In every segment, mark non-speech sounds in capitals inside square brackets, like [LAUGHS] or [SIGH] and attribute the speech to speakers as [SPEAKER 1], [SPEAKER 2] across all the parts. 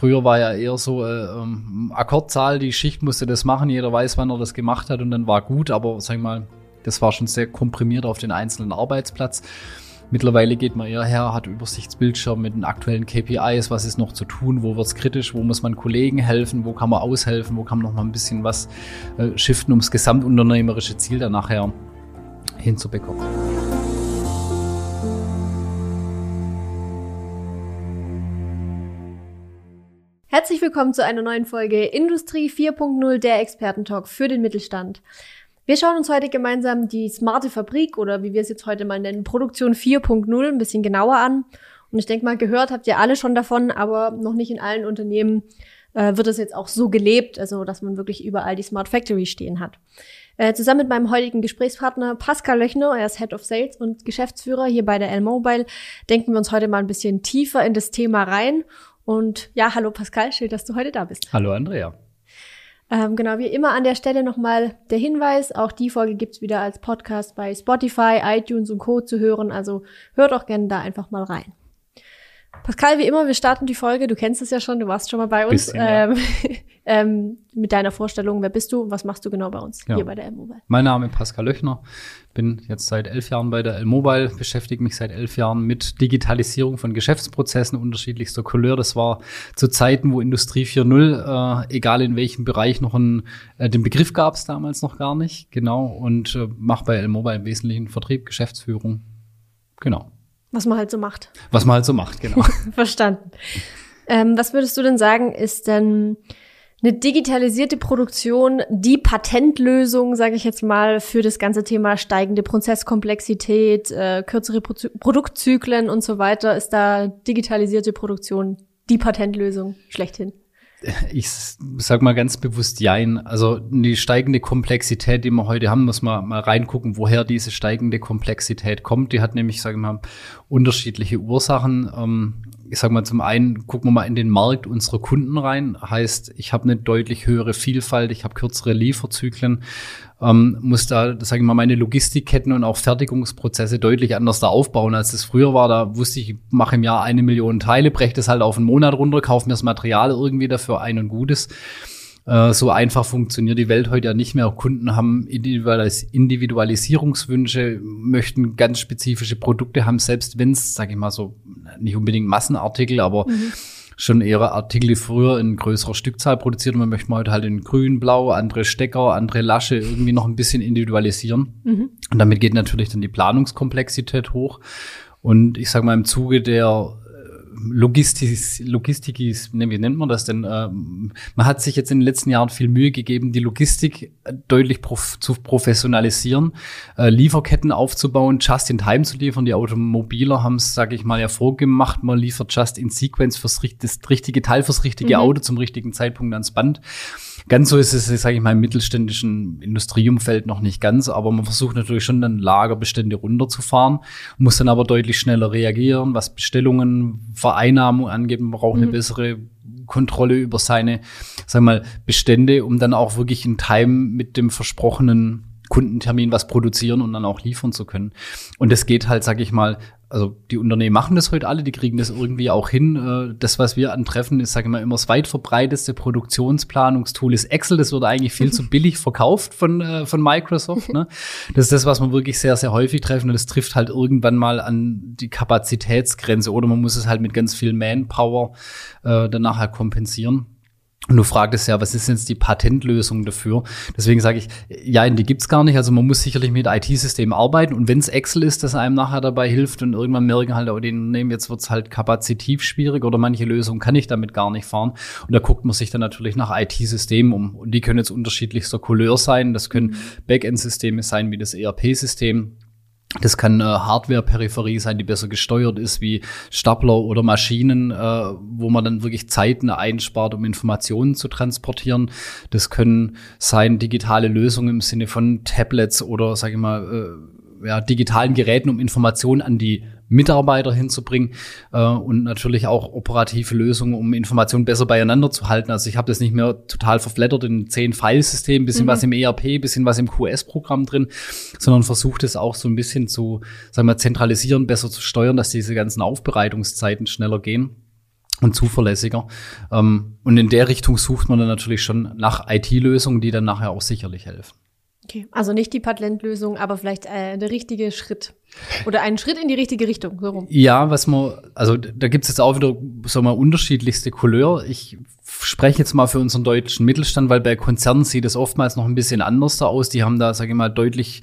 [SPEAKER 1] früher war ja eher so äh, ähm, Akkordzahl, die Schicht musste das machen, jeder weiß, wann er das gemacht hat und dann war gut, aber sag ich mal, das war schon sehr komprimiert auf den einzelnen Arbeitsplatz. Mittlerweile geht man eher her, hat Übersichtsbildschirm mit den aktuellen KPIs, was ist noch zu tun, wo wird's kritisch, wo muss man Kollegen helfen, wo kann man aushelfen, wo kann man noch mal ein bisschen was äh, shiften, um das gesamtunternehmerische Ziel dann nachher hinzubekommen.
[SPEAKER 2] Herzlich willkommen zu einer neuen Folge Industrie 4.0, der Expertentalk für den Mittelstand. Wir schauen uns heute gemeinsam die smarte Fabrik oder wie wir es jetzt heute mal nennen, Produktion 4.0 ein bisschen genauer an. Und ich denke mal, gehört habt ihr alle schon davon, aber noch nicht in allen Unternehmen äh, wird es jetzt auch so gelebt, also dass man wirklich überall die Smart Factory stehen hat. Äh, zusammen mit meinem heutigen Gesprächspartner Pascal Löchner, er ist Head of Sales und Geschäftsführer hier bei der L-Mobile, denken wir uns heute mal ein bisschen tiefer in das Thema rein. Und ja, hallo Pascal, schön, dass du heute da bist.
[SPEAKER 1] Hallo Andrea.
[SPEAKER 2] Ähm, genau, wie immer an der Stelle nochmal der Hinweis, auch die Folge gibt's wieder als Podcast bei Spotify, iTunes und Co. zu hören, also hört auch gerne da einfach mal rein. Pascal, wie immer, wir starten die Folge, du kennst es ja schon, du warst schon mal bei uns,
[SPEAKER 1] Bisschen, ja.
[SPEAKER 2] ähm, [LAUGHS] ähm, mit deiner Vorstellung, wer bist du und was machst du genau bei uns
[SPEAKER 1] Ja.
[SPEAKER 2] hier bei der M-Mobile?
[SPEAKER 1] Mein Name ist Pascal Löchner, bin jetzt seit elf Jahren bei der L-Mobile, beschäftige mich seit elf Jahren mit Digitalisierung von Geschäftsprozessen unterschiedlichster Couleur. Das war zu Zeiten, wo Industrie 4.0, äh, egal in welchem Bereich, noch einen, äh, den Begriff gab es damals noch gar nicht. Genau, und äh, mache bei L-Mobile im Wesentlichen Vertrieb, Geschäftsführung. Genau.
[SPEAKER 2] Was man halt so macht.
[SPEAKER 1] Was man halt so macht, genau. [LAUGHS]
[SPEAKER 2] Verstanden. Ähm, was würdest du denn sagen, ist denn eine digitalisierte Produktion die Patentlösung, sage ich jetzt mal, für das ganze Thema steigende Prozesskomplexität, äh, kürzere Pro Produktzyklen und so weiter? Ist da digitalisierte Produktion die Patentlösung schlechthin?
[SPEAKER 1] Ich sag mal ganz bewusst Jein. Also die steigende Komplexität, die wir heute haben, muss man mal reingucken, woher diese steigende Komplexität kommt. Die hat nämlich, sage ich mal, unterschiedliche Ursachen. Ähm, ich sag mal, zum einen gucken wir mal in den Markt unserer Kunden rein. Heißt, ich habe eine deutlich höhere Vielfalt, ich habe kürzere Lieferzyklen, ähm, muss da, sage ich mal, meine Logistikketten und auch Fertigungsprozesse deutlich anders da aufbauen, als das früher war. Da wusste ich, ich mache im Jahr eine Million Teile, breche das halt auf einen Monat runter, kaufe mir das Material irgendwie dafür ein und Gutes. Äh, So einfach funktioniert die Welt heute ja nicht mehr. Kunden haben Individualis Individualisierungswünsche, möchten ganz spezifische Produkte haben, selbst wenn es, sage ich mal so, nicht unbedingt Massenartikel, aber schon eher Artikel, die früher in größerer Stückzahl produziert und man möchte heute halt in grün, blau, andere Stecker, andere Lasche irgendwie noch ein bisschen individualisieren. Und damit geht natürlich dann die Planungskomplexität hoch. Und ich sage mal, im Zuge der Logistik, Logistik ist, ne, wie nennt man das denn? Ähm, man hat sich jetzt in den letzten Jahren viel Mühe gegeben, die Logistik äh, deutlich prof zu professionalisieren, äh, Lieferketten aufzubauen, just in time zu liefern. Die Automobiler haben es, sage ich mal, ja vorgemacht. Man liefert just in sequence fürs das richtige Teil fürs richtige
[SPEAKER 2] Mhm.
[SPEAKER 1] Auto zum richtigen Zeitpunkt ans Band. Ganz so ist es, sage ich mal, im mittelständischen Industrieumfeld noch nicht ganz, aber man versucht natürlich schon dann Lagerbestände runterzufahren, muss dann aber deutlich schneller reagieren, was Bestellungen, Vereinnahmung angeht. Man braucht eine bessere Kontrolle über seine, wir mal, Bestände, um dann auch wirklich in Time mit dem versprochenen Kundentermin was produzieren und dann auch liefern zu können. Und das geht halt, sag ich mal, also die Unternehmen machen das heute alle, die kriegen das irgendwie auch hin. Äh, Das, was wir antreffen, ist, sage ich mal, immer das weit verbreiteste Produktionsplanungstool ist Excel. Das wird eigentlich viel zu [LAUGHS] billig verkauft von, äh, von Microsoft. Ne? Das ist das, was man wirklich sehr, sehr häufig treffen. Und das trifft halt irgendwann mal an die Kapazitätsgrenze oder man muss es halt mit ganz viel Manpower äh, dann nachher kompensieren. Und du fragtest ja, was ist jetzt die Patentlösung dafür? Deswegen sage ich, ja, die gibt's gar nicht. Also man muss sicherlich mit IT-Systemen arbeiten. Und wenn es Excel ist, das einem nachher dabei hilft und irgendwann merken halt, oh, die Unternehmen, jetzt wird's halt kapazitiv schwierig oder manche Lösungen kann ich damit gar nicht fahren. Und da guckt man sich dann natürlich nach IT-Systemen um. Und die können jetzt unterschiedlichster Couleur sein. Das können Backend-Systeme sein wie das ERP-System. Das kann äh, Hardware-Peripherie sein, die besser gesteuert ist, wie Stapler oder Maschinen, äh, wo man dann wirklich Zeiten einspart, um Informationen zu transportieren. Das können sein digitale Lösungen im Sinne von Tablets oder, sage ich mal, äh, ja, digitalen Geräten, um Informationen an die Mitarbeiter hinzubringen äh, und natürlich auch operative Lösungen, um Informationen besser beieinander zu halten. Also ich habe das nicht mehr total verflattert in zehn Filesystemen, bisschen was im ERP, bisschen was im QS-Programm drin, sondern versucht es auch so ein bisschen zu, sagen wir, zentralisieren, besser zu steuern, dass diese ganzen Aufbereitungszeiten schneller gehen. und zuverlässiger. Ähm, und in der Richtung sucht man dann natürlich schon nach IT-Lösungen, die dann nachher auch sicherlich helfen.
[SPEAKER 2] Okay, also nicht die Patentlösung, aber vielleicht äh, der richtige Schritt. Oder einen Schritt in die richtige Richtung, so rum.
[SPEAKER 1] Ja, was man, also da gibt's jetzt auch wieder, so mal, unterschiedlichste Couleur. Ich spreche jetzt mal für unseren deutschen Mittelstand, weil bei Konzernen sieht es oftmals noch ein bisschen anders da aus. Die haben da, sage ich mal, deutlich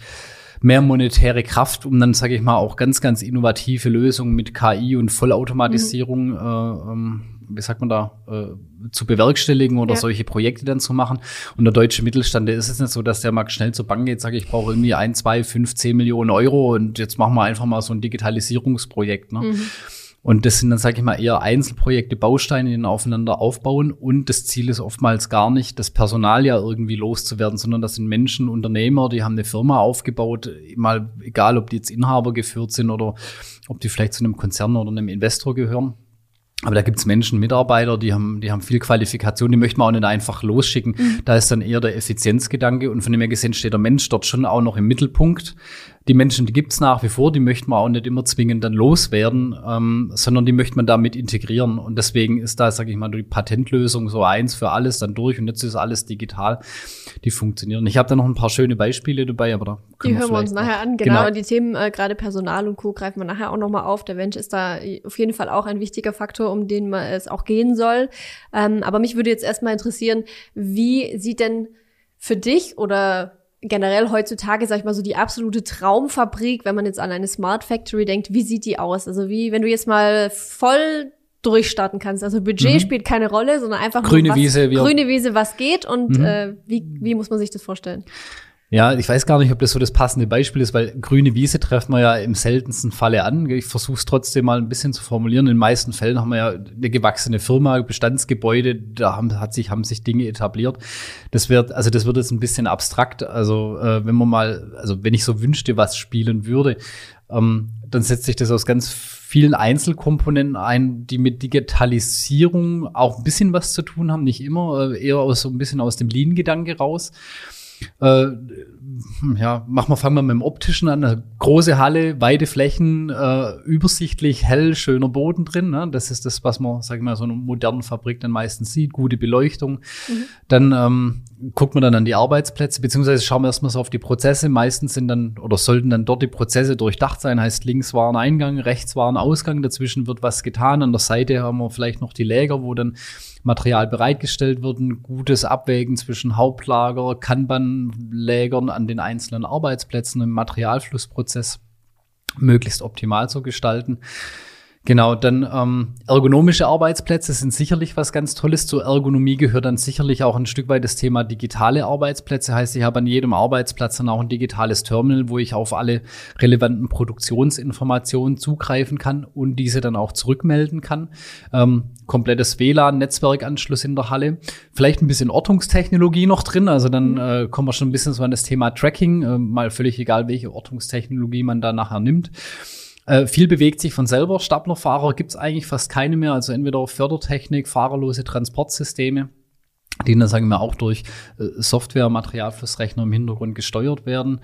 [SPEAKER 1] mehr monetäre Kraft, um dann, sage ich mal, auch ganz, ganz innovative Lösungen mit KI und Vollautomatisierung mhm. äh, ähm, wie sagt man da, äh, zu bewerkstelligen oder ja. solche Projekte dann zu machen. Und der deutsche Mittelstand, der ist es nicht so, dass der mal schnell zur Bank geht, sage ich brauche irgendwie ein, zwei, fünf, zehn Millionen Euro und jetzt machen wir einfach mal so ein Digitalisierungsprojekt. Ne? Mhm. Und das sind dann, sage ich mal, eher Einzelprojekte, Bausteine, die dann aufeinander aufbauen. Und das Ziel ist oftmals gar nicht, das Personal ja irgendwie loszuwerden, sondern das sind Menschen, Unternehmer, die haben eine Firma aufgebaut, mal egal, ob die jetzt Inhaber geführt sind oder ob die vielleicht zu einem Konzern oder einem Investor gehören. Aber da gibt's Menschen, Mitarbeiter, die haben, die haben viel Qualifikation, die möchten wir auch nicht einfach losschicken. Mhm. Da ist dann eher der Effizienzgedanke und von dem her gesehen steht der Mensch dort schon auch noch im Mittelpunkt die Menschen, die gibt's nach wie vor, die möchten wir auch nicht immer zwingend dann loswerden, ähm, sondern die möchte man damit integrieren. Und deswegen ist da, sage ich mal, die Patentlösung so eins für alles dann durch und jetzt ist alles digital, die funktionieren. Ich habe da noch ein paar schöne Beispiele dabei, aber da
[SPEAKER 2] können Die wir hören wir uns nachher an, genau. genau. Und die Themen, äh, gerade Personal und Co. greifen wir nachher auch nochmal auf. Der Mensch ist da auf jeden Fall auch ein wichtiger Faktor, um den man es auch gehen soll. Ähm, aber mich würde jetzt erstmal interessieren, wie sieht denn für dich oder generell heutzutage, sag ich mal, so die absolute Traumfabrik, wenn man jetzt an eine Smart Factory denkt, wie sieht die aus? Also wie, wenn du jetzt mal voll durchstarten kannst. Also Budget mhm. spielt keine Rolle, sondern einfach
[SPEAKER 1] grüne was, Wiese,
[SPEAKER 2] grüne Wiese, was geht und mhm. äh, wie, wie muss man sich das vorstellen?
[SPEAKER 1] Ja, ich weiß gar nicht, ob das so das passende Beispiel ist, weil grüne Wiese treffen wir ja im seltensten Falle an. Ich versuche es trotzdem mal ein bisschen zu formulieren. In den meisten Fällen haben wir ja eine gewachsene Firma, Bestandsgebäude, da haben, hat sich, haben sich Dinge etabliert. Das wird, also das wird jetzt ein bisschen abstrakt. Also äh, wenn man mal, also wenn ich so wünschte, was spielen würde, ähm, dann setzt sich das aus ganz vielen Einzelkomponenten ein, die mit Digitalisierung auch ein bisschen was zu tun haben, nicht immer, äh, eher aus so ein bisschen aus dem Lean-Gedanke raus. Äh, ja, machen wir, fangen wir mit dem Optischen an. Eine große Halle, weite Flächen, äh, übersichtlich, hell, schöner Boden drin. Ne? Das ist das, was man, sag ich mal, so einer modernen Fabrik dann meistens sieht. Gute Beleuchtung. Mhm. Dann ähm, guckt man dann an die Arbeitsplätze, beziehungsweise schauen wir erstmal so auf die Prozesse. Meistens sind dann oder sollten dann dort die Prozesse durchdacht sein. Heißt, links war ein Eingang, rechts war ein Ausgang, dazwischen wird was getan. An der Seite haben wir vielleicht noch die Läger, wo dann Material bereitgestellt wird. Ein gutes Abwägen zwischen Hauptlager, Kanban-Lägern an den einzelnen Arbeitsplätzen im Materialflussprozess möglichst optimal zu gestalten. Genau, dann ähm, ergonomische Arbeitsplätze sind sicherlich was ganz Tolles. Zur Ergonomie gehört dann sicherlich auch ein Stück weit das Thema digitale Arbeitsplätze. Heißt, ich habe an jedem Arbeitsplatz dann auch ein digitales Terminal, wo ich auf alle relevanten Produktionsinformationen zugreifen kann und diese dann auch zurückmelden kann. Ähm, komplettes WLAN, Netzwerkanschluss in der Halle. Vielleicht ein bisschen Ortungstechnologie noch drin. Also dann mhm. äh, kommen wir schon ein bisschen so an das Thema Tracking. Äh, mal völlig egal, welche Ortungstechnologie man da nachher nimmt. Äh, viel bewegt sich von selber. Staplerfahrer gibt es eigentlich fast keine mehr. Also entweder Fördertechnik, fahrerlose Transportsysteme, die dann, sagen wir, auch durch äh, Software, Materialflussrechner im Hintergrund gesteuert werden.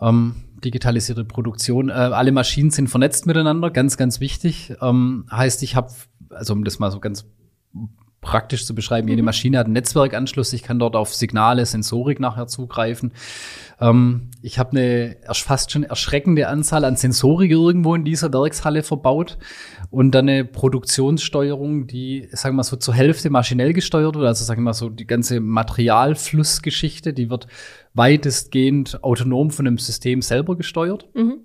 [SPEAKER 1] Ähm, digitalisierte Produktion. Äh, alle Maschinen sind vernetzt miteinander, ganz, ganz wichtig. Ähm, heißt, ich habe, also um das mal so ganz praktisch zu beschreiben. Jede mhm. Maschine hat einen Netzwerkanschluss. Ich kann dort auf Signale, Sensorik nachher zugreifen. Ähm, ich habe eine fast schon erschreckende Anzahl an Sensorik irgendwo in dieser Werkshalle verbaut und dann eine Produktionssteuerung, die, sagen wir mal so, zur Hälfte maschinell gesteuert wird. Also sagen wir mal so, die ganze Materialflussgeschichte, die wird weitestgehend autonom von dem System selber gesteuert. Mhm.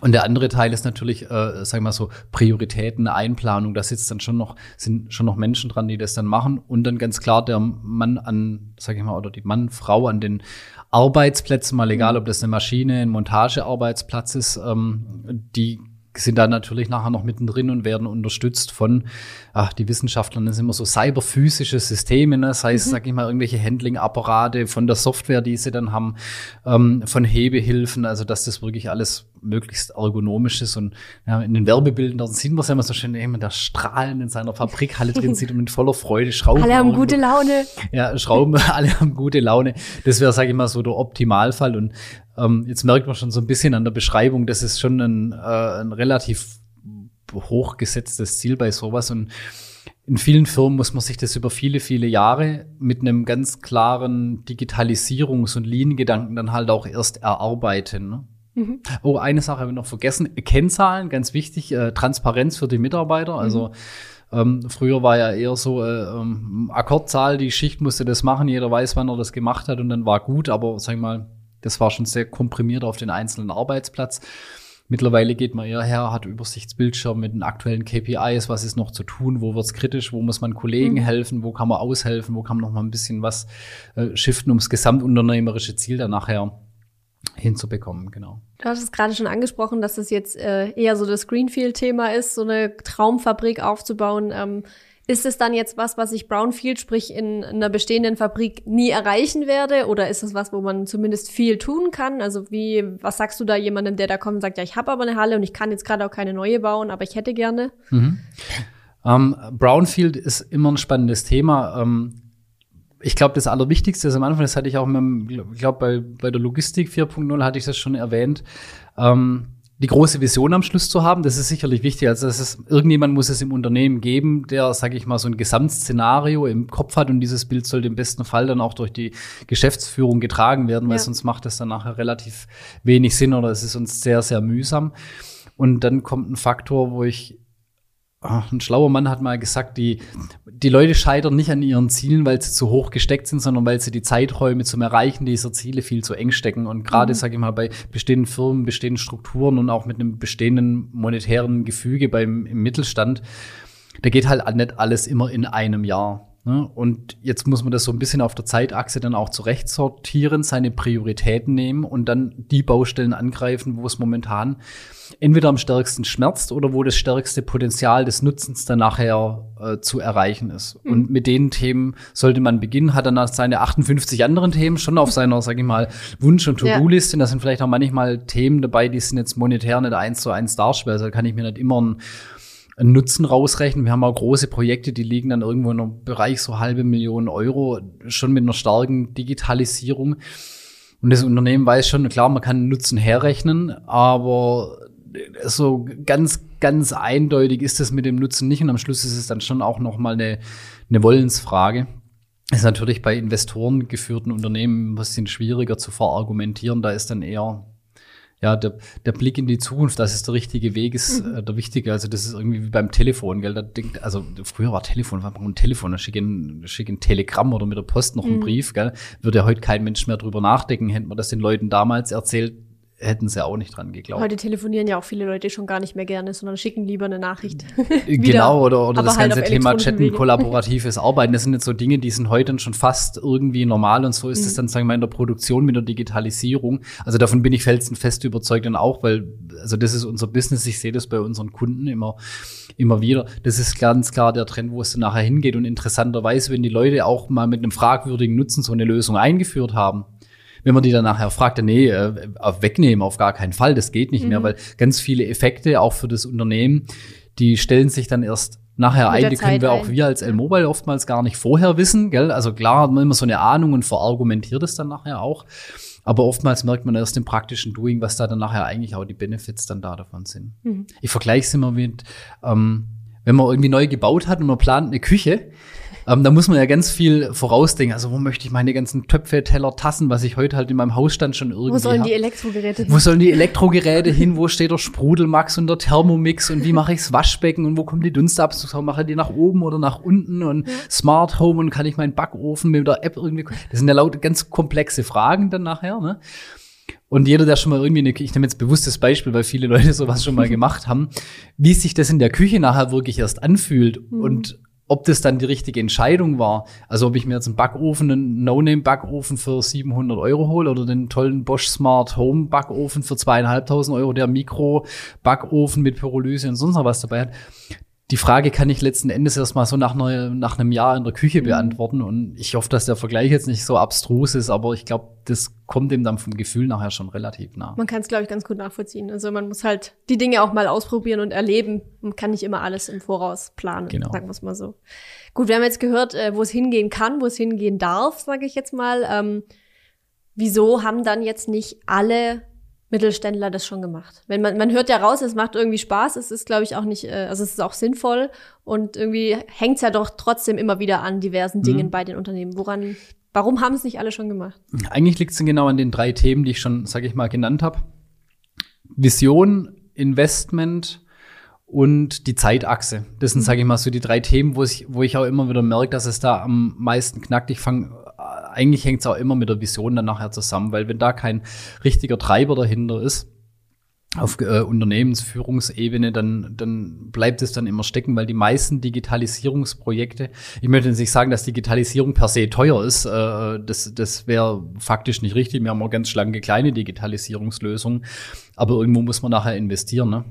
[SPEAKER 1] Und der andere Teil ist natürlich, äh, sagen wir mal so, Prioritäten, Einplanung. Da sitzt dann schon noch, sind schon noch Menschen dran, die das dann machen. Und dann ganz klar der Mann an, sag ich mal, oder die Mann, Frau an den Arbeitsplätzen, mal egal, ob das eine Maschine, ein Montagearbeitsplatz ist, ähm, die sind da natürlich nachher noch mittendrin und werden unterstützt von, ach, die Wissenschaftler das sind immer so cyberphysische Systeme, ne? sei es, mhm. sag ich mal, irgendwelche Handling-Apparate von der Software, die sie dann haben, ähm, von Hebehilfen, also dass das wirklich alles möglichst ergonomisch ist und ja, in den Werbebildern da sieht man es ja immer so schön, jemand der Strahlen in seiner Fabrikhalle drin [LAUGHS] sieht und mit voller Freude Schrauben.
[SPEAKER 2] Alle haben gute Laune.
[SPEAKER 1] Ja, Schrauben, [LAUGHS] alle haben gute Laune. Das wäre, sage ich mal, so der Optimalfall und ähm, jetzt merkt man schon so ein bisschen an der Beschreibung, das ist schon ein, äh, ein relativ hochgesetztes Ziel bei sowas. Und in vielen Firmen muss man sich das über viele, viele Jahre mit einem ganz klaren Digitalisierungs- und Lean-Gedanken dann halt auch erst erarbeiten. Ne? Mhm. Oh, eine Sache habe ich noch vergessen. Kennzahlen, ganz wichtig, äh, Transparenz für die Mitarbeiter. Also mhm. ähm, früher war ja eher so äh, ähm, Akkordzahl, die Schicht musste das machen, jeder weiß, wann er das gemacht hat und dann war gut, aber sag ich mal, das war schon sehr komprimiert auf den einzelnen Arbeitsplatz. Mittlerweile geht man eher her, hat Übersichtsbildschirm mit den aktuellen KPIs, was ist noch zu tun, wo wird's kritisch, wo muss man Kollegen mhm. helfen, wo kann man aushelfen, wo kann man noch mal ein bisschen was äh, shiften, ums gesamtunternehmerische Ziel dann nachher hinzubekommen, genau.
[SPEAKER 2] Du hast es gerade schon angesprochen, dass das jetzt äh, eher so das Greenfield-Thema ist, so eine Traumfabrik aufzubauen. Ähm, ist es dann jetzt was, was ich Brownfield, sprich in einer bestehenden Fabrik, nie erreichen werde? Oder ist es was, wo man zumindest viel tun kann? Also wie, was sagst du da jemandem, der da kommt und sagt, ja, ich habe aber eine Halle und ich kann jetzt gerade auch keine neue bauen, aber ich hätte gerne? Mhm.
[SPEAKER 1] Ähm, Brownfield ist immer ein spannendes Thema. Ähm, ich glaube, das Allerwichtigste ist am Anfang, das hatte ich auch, ich glaube, bei, bei der Logistik 4.0 hatte ich das schon erwähnt. Ähm, die große Vision am Schluss zu haben, das ist sicherlich wichtig. Also es ist, irgendjemand muss es im Unternehmen geben, der, sage ich mal, so ein Gesamtszenario im Kopf hat und dieses Bild sollte im besten Fall dann auch durch die Geschäftsführung getragen werden, weil ja. sonst macht es dann nachher relativ wenig Sinn oder es ist uns sehr, sehr mühsam. Und dann kommt ein Faktor, wo ich ein schlauer Mann hat mal gesagt, die, die Leute scheitern nicht an ihren Zielen, weil sie zu hoch gesteckt sind, sondern weil sie die Zeiträume zum Erreichen dieser Ziele viel zu eng stecken. Und gerade, mhm. sage ich mal, bei bestehenden Firmen, bestehenden Strukturen und auch mit einem bestehenden monetären Gefüge beim im Mittelstand, da geht halt nicht alles immer in einem Jahr. Ne? Und jetzt muss man das so ein bisschen auf der Zeitachse dann auch zurecht sortieren, seine Prioritäten nehmen und dann die Baustellen angreifen, wo es momentan entweder am stärksten schmerzt oder wo das stärkste Potenzial des Nutzens dann nachher äh, zu erreichen ist. Mhm. Und mit den Themen sollte man beginnen, hat dann seine 58 anderen Themen schon auf seiner, sag ich mal, Wunsch- und To-Do-Liste. Ja. Da sind vielleicht auch manchmal Themen dabei, die sind jetzt monetär nicht eins zu eins darstellen. Also da kann ich mir nicht immer ein einen Nutzen rausrechnen. Wir haben auch große Projekte, die liegen dann irgendwo in einem Bereich so halbe Millionen Euro, schon mit einer starken Digitalisierung. Und das Unternehmen weiß schon, klar, man kann Nutzen herrechnen, aber so ganz, ganz eindeutig ist das mit dem Nutzen nicht. Und am Schluss ist es dann schon auch noch mal eine, eine Wollensfrage. Ist natürlich bei Investoren geführten Unternehmen ein bisschen schwieriger zu verargumentieren. Da ist dann eher ja, der, der Blick in die Zukunft, das ist der richtige Weg, ist mhm. äh, der wichtige. Also das ist irgendwie wie beim Telefon, gell? Da denkt, also früher war Telefon, war ein Telefon, da schicke ein, schick ein Telegramm oder mit der Post noch einen mhm. Brief, gell? Würde ja heute kein Mensch mehr drüber nachdenken, hätte man das den Leuten damals erzählt, hätten sie auch nicht dran geglaubt.
[SPEAKER 2] Heute telefonieren ja auch viele Leute schon gar nicht mehr gerne, sondern schicken lieber eine Nachricht.
[SPEAKER 1] genau, [LAUGHS] oder, oder das halt ganze Thema Chatten, kollaboratives [LAUGHS] Arbeiten, das sind jetzt so Dinge, die sind heute schon fast irgendwie normal und so ist es mhm. dann, sagen wir mal, in der Produktion mit der Digitalisierung. Also davon bin ich felsenfest überzeugt und auch, weil, also das ist unser Business, ich sehe das bei unseren Kunden immer, immer wieder. Das ist ganz klar der Trend, wo es dann nachher hingeht und interessanterweise, wenn die Leute auch mal mit einem fragwürdigen Nutzen so eine Lösung eingeführt haben, wenn man die dann nachher fragt, nee, äh, wegnehmen auf gar keinen Fall, das geht nicht mhm. mehr, weil ganz viele Effekte auch für das Unternehmen, die stellen sich dann erst nachher ein, die können wir auch wir als L-Mobile oftmals gar nicht vorher wissen, gell? Also klar hat man immer so eine Ahnung und verargumentiert es dann nachher auch. Aber oftmals merkt man erst im praktischen Doing, was da dann nachher eigentlich auch die Benefits dann da davon sind. Mhm. Ich vergleiche es immer mit, ähm, wenn man irgendwie neu gebaut hat und man plant eine Küche, ähm, da muss man ja ganz viel vorausdenken. Also wo möchte ich meine ganzen Töpfe, Teller, Tassen, was ich heute halt in meinem Hausstand schon irgendwie
[SPEAKER 2] Wo sollen hab. die Elektrogeräte
[SPEAKER 1] hin? Wo sollen die Elektrogeräte hin? Wo steht der Sprudelmax und der Thermomix und wie mache ich das Waschbecken und wo kommen die Dunstabzugshaube? Mache die nach oben oder nach unten und ja. Smart Home und kann ich meinen Backofen mit der App irgendwie? Das sind ja laut ganz komplexe Fragen dann nachher, ne? Und jeder, der schon mal irgendwie eine, ich nehme jetzt bewusstes Beispiel, weil viele Leute sowas schon mal [LAUGHS] gemacht haben, wie sich das in der Küche nachher wirklich erst anfühlt mhm. und ob das dann die richtige Entscheidung war, also ob ich mir jetzt einen Backofen, einen No-Name-Backofen für 700 Euro hole oder den tollen Bosch Smart Home Backofen für zweieinhalbtausend Euro, der Mikro-Backofen mit Pyrolyse und sonst noch was dabei hat, die Frage kann ich letzten Endes erstmal so nach, ne, nach einem Jahr in der Küche mhm. beantworten. Und ich hoffe, dass der Vergleich jetzt nicht so abstrus ist, aber ich glaube, das kommt dem dann vom Gefühl nachher schon relativ nah.
[SPEAKER 2] Man kann es, glaube ich, ganz gut nachvollziehen. Also man muss halt die Dinge auch mal ausprobieren und erleben. Man kann nicht immer alles im Voraus planen, genau. sagen wir es mal so. Gut, wir haben jetzt gehört, äh, wo es hingehen kann, wo es hingehen darf, sage ich jetzt mal. Ähm, wieso haben dann jetzt nicht alle Mittelständler das schon gemacht? Wenn man, man hört ja raus, es macht irgendwie Spaß, es ist, glaube ich, auch nicht, äh, also es ist auch sinnvoll und irgendwie hängt es ja doch trotzdem immer wieder an diversen mhm. Dingen mhm. bei den Unternehmen. Woran, warum haben es nicht alle schon gemacht?
[SPEAKER 1] Eigentlich liegt es genau an den drei Themen, die ich schon, sage ich mal, genannt habe. Vision, Investment und die Zeitachse. Das sind, sage ich mal, so die drei Themen, wo ich, wo ich auch immer wieder merke, dass es da am meisten knackt. Ich fange eigentlich hängt es auch immer mit der Vision dann nachher zusammen, weil wenn da kein richtiger Treiber dahinter ist, auf äh, Unternehmensführungsebene, dann, dann bleibt es dann immer stecken, weil die meisten Digitalisierungsprojekte, ich möchte nicht sagen, dass Digitalisierung per se teuer ist, äh, das, das wäre faktisch nicht richtig. Wir haben auch ganz schlanke kleine Digitalisierungslösungen, aber irgendwo muss man nachher investieren. Ne?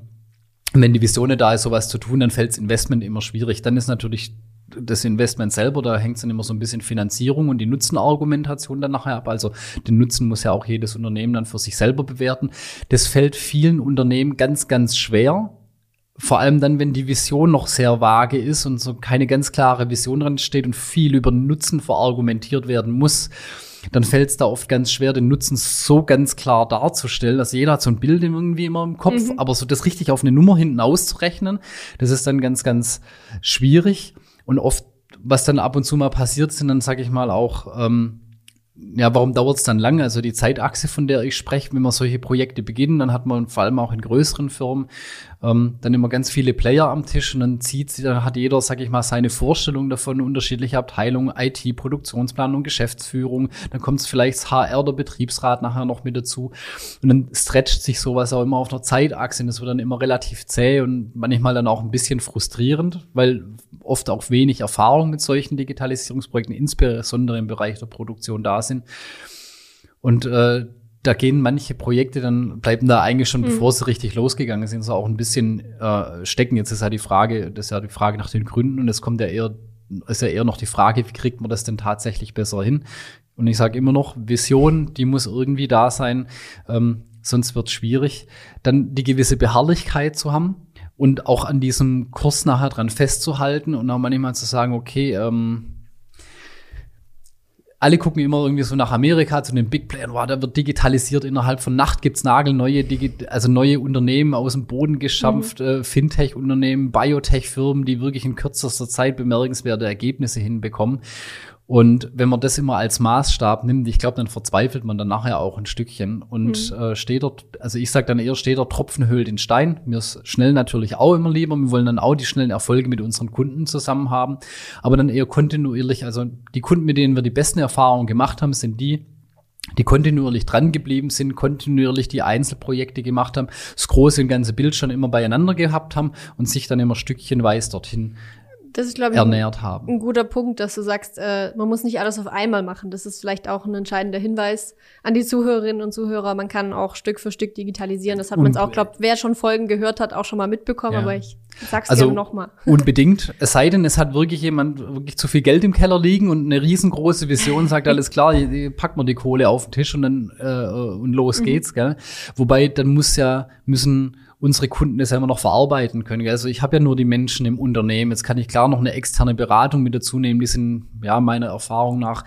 [SPEAKER 1] Und wenn die Vision da ist, sowas zu tun, dann fällt Investment immer schwierig. Dann ist natürlich das Investment selber, da hängt es dann immer so ein bisschen Finanzierung und die Nutzenargumentation dann nachher ab. Also den Nutzen muss ja auch jedes Unternehmen dann für sich selber bewerten. Das fällt vielen Unternehmen ganz, ganz schwer. Vor allem dann, wenn die Vision noch sehr vage ist und so keine ganz klare Vision dran steht und viel über Nutzen verargumentiert werden muss, dann fällt es da oft ganz schwer, den Nutzen so ganz klar darzustellen. Also jeder hat so ein Bild irgendwie immer im Kopf, mhm. aber so das richtig auf eine Nummer hinten auszurechnen, das ist dann ganz, ganz schwierig. Und oft, was dann ab und zu mal passiert, sind dann, sage ich mal, auch ähm, ja, warum dauert es dann lange? Also die Zeitachse, von der ich spreche, wenn man solche Projekte beginnen, dann hat man vor allem auch in größeren Firmen ähm, dann immer ganz viele Player am Tisch und dann zieht, dann hat jeder, sag ich mal, seine Vorstellung davon, unterschiedliche Abteilungen, IT, Produktionsplanung, Geschäftsführung, dann kommt es vielleicht das HR, der Betriebsrat nachher noch mit dazu und dann stretcht sich sowas auch immer auf einer Zeitachse und das wird dann immer relativ zäh und manchmal dann auch ein bisschen frustrierend, weil oft auch wenig Erfahrung mit solchen Digitalisierungsprojekten, insbesondere im Bereich der Produktion da sind. Und äh, da gehen manche Projekte dann, bleiben da eigentlich schon, mhm. bevor sie richtig losgegangen sind, so auch ein bisschen äh, stecken. Jetzt ist ja die Frage, das ist ja die Frage nach den Gründen und es kommt ja eher, ist ja eher noch die Frage, wie kriegt man das denn tatsächlich besser hin? Und ich sage immer noch, Vision, die muss irgendwie da sein, ähm, sonst wird schwierig. Dann die gewisse Beharrlichkeit zu haben und auch an diesem Kurs nachher dran festzuhalten und auch manchmal zu sagen, okay, ähm, alle gucken immer irgendwie so nach Amerika zu den Big Playern, wow, da wird digitalisiert innerhalb von Nacht gibt's nagelneue, Digi also neue Unternehmen aus dem Boden geschampft, mhm. äh, Fintech-Unternehmen, Biotech-Firmen, die wirklich in kürzester Zeit bemerkenswerte Ergebnisse hinbekommen. Und wenn man das immer als Maßstab nimmt, ich glaube, dann verzweifelt man dann nachher auch ein Stückchen und mhm. äh, steht dort, also ich sage dann eher, steht der Tropfen höhlt den Stein. Mir ist schnell natürlich auch immer lieber. Wir wollen dann auch die schnellen Erfolge mit unseren Kunden zusammen haben, aber dann eher kontinuierlich. Also die Kunden, mit denen wir die besten Erfahrungen gemacht haben, sind die, die kontinuierlich dran geblieben sind, kontinuierlich die Einzelprojekte gemacht haben, das große und ganze Bild schon immer beieinander gehabt haben und sich dann immer stückchenweise dorthin
[SPEAKER 2] das ist, glaube ich, ernährt haben. Ein guter Punkt, dass du sagst, äh, man muss nicht alles auf einmal machen. Das ist vielleicht auch ein entscheidender Hinweis an die Zuhörerinnen und Zuhörer. Man kann auch Stück für Stück digitalisieren. Das hat man auch, glaube wer schon Folgen gehört hat, auch schon mal mitbekommen. Ja. Aber ich sag's also, gerne nochmal. [LAUGHS]
[SPEAKER 1] Unbedingt. Es sei denn, es hat wirklich jemand wirklich zu viel Geld im Keller liegen und eine riesengroße Vision sagt, alles klar, packt man die Kohle auf den Tisch und dann äh, und los mhm. geht's. Gell? Wobei dann muss ja müssen unsere Kunden das ja immer noch verarbeiten können. Also ich habe ja nur die Menschen im Unternehmen. Jetzt kann ich klar noch eine externe Beratung mit dazu nehmen. Die sind ja meiner Erfahrung nach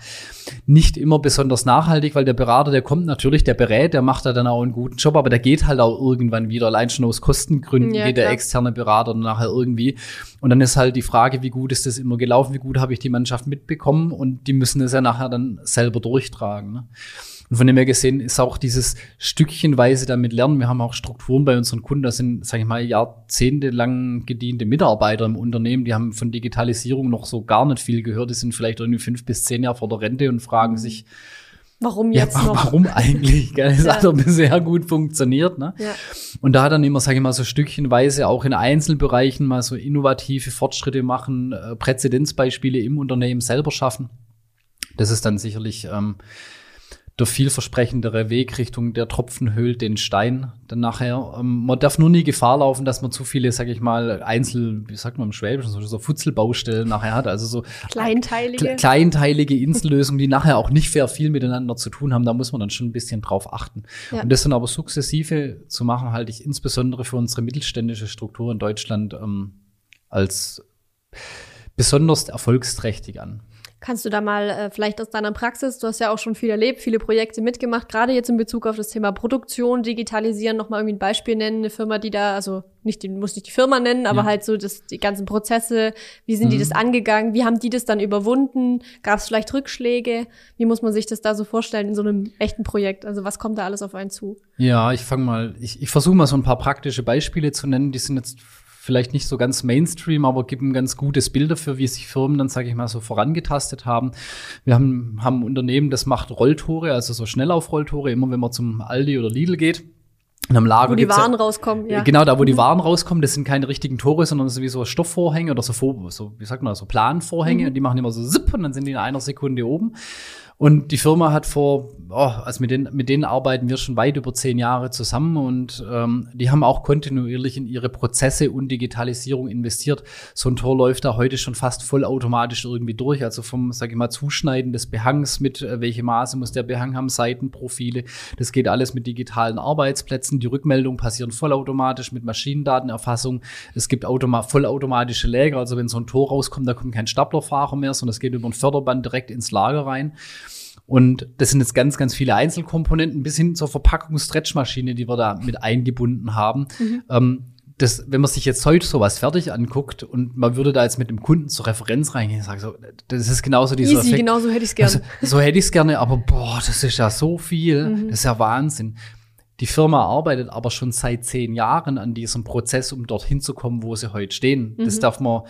[SPEAKER 1] nicht immer besonders nachhaltig, weil der Berater, der kommt natürlich, der berät, der macht da dann auch einen guten Job, aber der geht halt auch irgendwann wieder. Allein schon aus Kostengründen ja, geht der externe Berater nachher irgendwie. Und dann ist halt die Frage, wie gut ist das immer gelaufen, wie gut habe ich die Mannschaft mitbekommen und die müssen es ja nachher dann selber durchtragen. Ne? Und von dem her gesehen ist auch dieses Stückchenweise damit lernen. Wir haben auch Strukturen bei unseren Kunden. Das sind, sage ich mal, jahrzehntelang gediente Mitarbeiter im Unternehmen. Die haben von Digitalisierung noch so gar nicht viel gehört. Die sind vielleicht irgendwie fünf bis zehn Jahre vor der Rente und fragen mhm. sich,
[SPEAKER 2] Warum jetzt ja, noch? [LAUGHS]
[SPEAKER 1] Warum eigentlich? Das ja. hat doch bisher gut funktioniert. Ne? Ja. Und da dann immer, sage ich mal, so stückchenweise auch in Einzelbereichen mal so innovative Fortschritte machen, äh, Präzedenzbeispiele im Unternehmen selber schaffen. Das ist dann sicherlich ähm, der vielversprechendere Weg Richtung der Tropfen höhlt den Stein dann nachher. Ähm, man darf nur nie Gefahr laufen, dass man zu viele, sag ich mal, Einzel, wie sagt man im Schwäbischen, so, so Futzelbaustellen nachher hat. Also so
[SPEAKER 2] kleinteilige,
[SPEAKER 1] kleinteilige Insellösungen, die nachher auch nicht sehr viel miteinander zu tun haben. Da muss man dann schon ein bisschen drauf achten. Ja. Und das dann aber sukzessive zu machen, halte ich insbesondere für unsere mittelständische Struktur in Deutschland ähm, als besonders erfolgsträchtig an.
[SPEAKER 2] Kannst du da mal äh, vielleicht aus deiner Praxis, du hast ja auch schon viel erlebt, viele Projekte mitgemacht, gerade jetzt in Bezug auf das Thema Produktion, Digitalisieren, nochmal irgendwie ein Beispiel nennen, eine Firma, die da, also nicht, die muss nicht die Firma nennen, aber ja. halt so das, die ganzen Prozesse, wie sind mhm. die das angegangen, wie haben die das dann überwunden, gab es vielleicht Rückschläge, wie muss man sich das da so vorstellen in so einem echten Projekt, also was kommt da alles auf einen zu?
[SPEAKER 1] Ja, ich fange mal, ich, ich versuche mal so ein paar praktische Beispiele zu nennen, die sind jetzt vielleicht nicht so ganz Mainstream, aber geben ganz gutes Bild dafür, wie sich Firmen dann, sage ich mal, so vorangetastet haben. Wir haben, haben ein Unternehmen, das macht Rolltore, also so Schnellaufrolltore, immer wenn man zum Aldi oder Lidl geht.
[SPEAKER 2] In einem Lager wo die Waren ja, rauskommen,
[SPEAKER 1] ja. Genau, da wo die mhm. Waren rauskommen, das sind keine richtigen Tore, sondern das sind wie so Stoffvorhänge oder so, so wie sagt man, so Planvorhänge. Mhm. Die machen immer so zipp und dann sind die in einer Sekunde oben. Und die Firma hat vor, oh, also mit denen, mit denen arbeiten wir schon weit über zehn Jahre zusammen und ähm, die haben auch kontinuierlich in ihre Prozesse und Digitalisierung investiert. So ein Tor läuft da heute schon fast vollautomatisch irgendwie durch. Also vom, sag ich mal, Zuschneiden des Behangs mit, äh, welche Maße muss der Behang haben, Seitenprofile. Das geht alles mit digitalen Arbeitsplätzen. Die Rückmeldungen passieren vollautomatisch mit Maschinendatenerfassung. Es gibt automa vollautomatische Läger. Also wenn so ein Tor rauskommt, da kommt kein Staplerfahrer mehr, sondern es geht über ein Förderband direkt ins Lager rein. Und das sind jetzt ganz, ganz viele Einzelkomponenten bis hin zur Verpackungsstretchmaschine, die wir da mit eingebunden haben. Mhm. Ähm, das, wenn man sich jetzt heute sowas fertig anguckt und man würde da jetzt mit dem Kunden zur Referenz reingehen und sagen, so, das ist genauso dieser
[SPEAKER 2] Easy, Effekt. genau so hätte ich es gerne. Also,
[SPEAKER 1] so hätte ich es gerne, aber boah, das ist ja so viel, mhm. das ist ja Wahnsinn. Die Firma arbeitet aber schon seit zehn Jahren an diesem Prozess, um dorthin zu kommen, wo sie heute stehen. Mhm. Das darf man,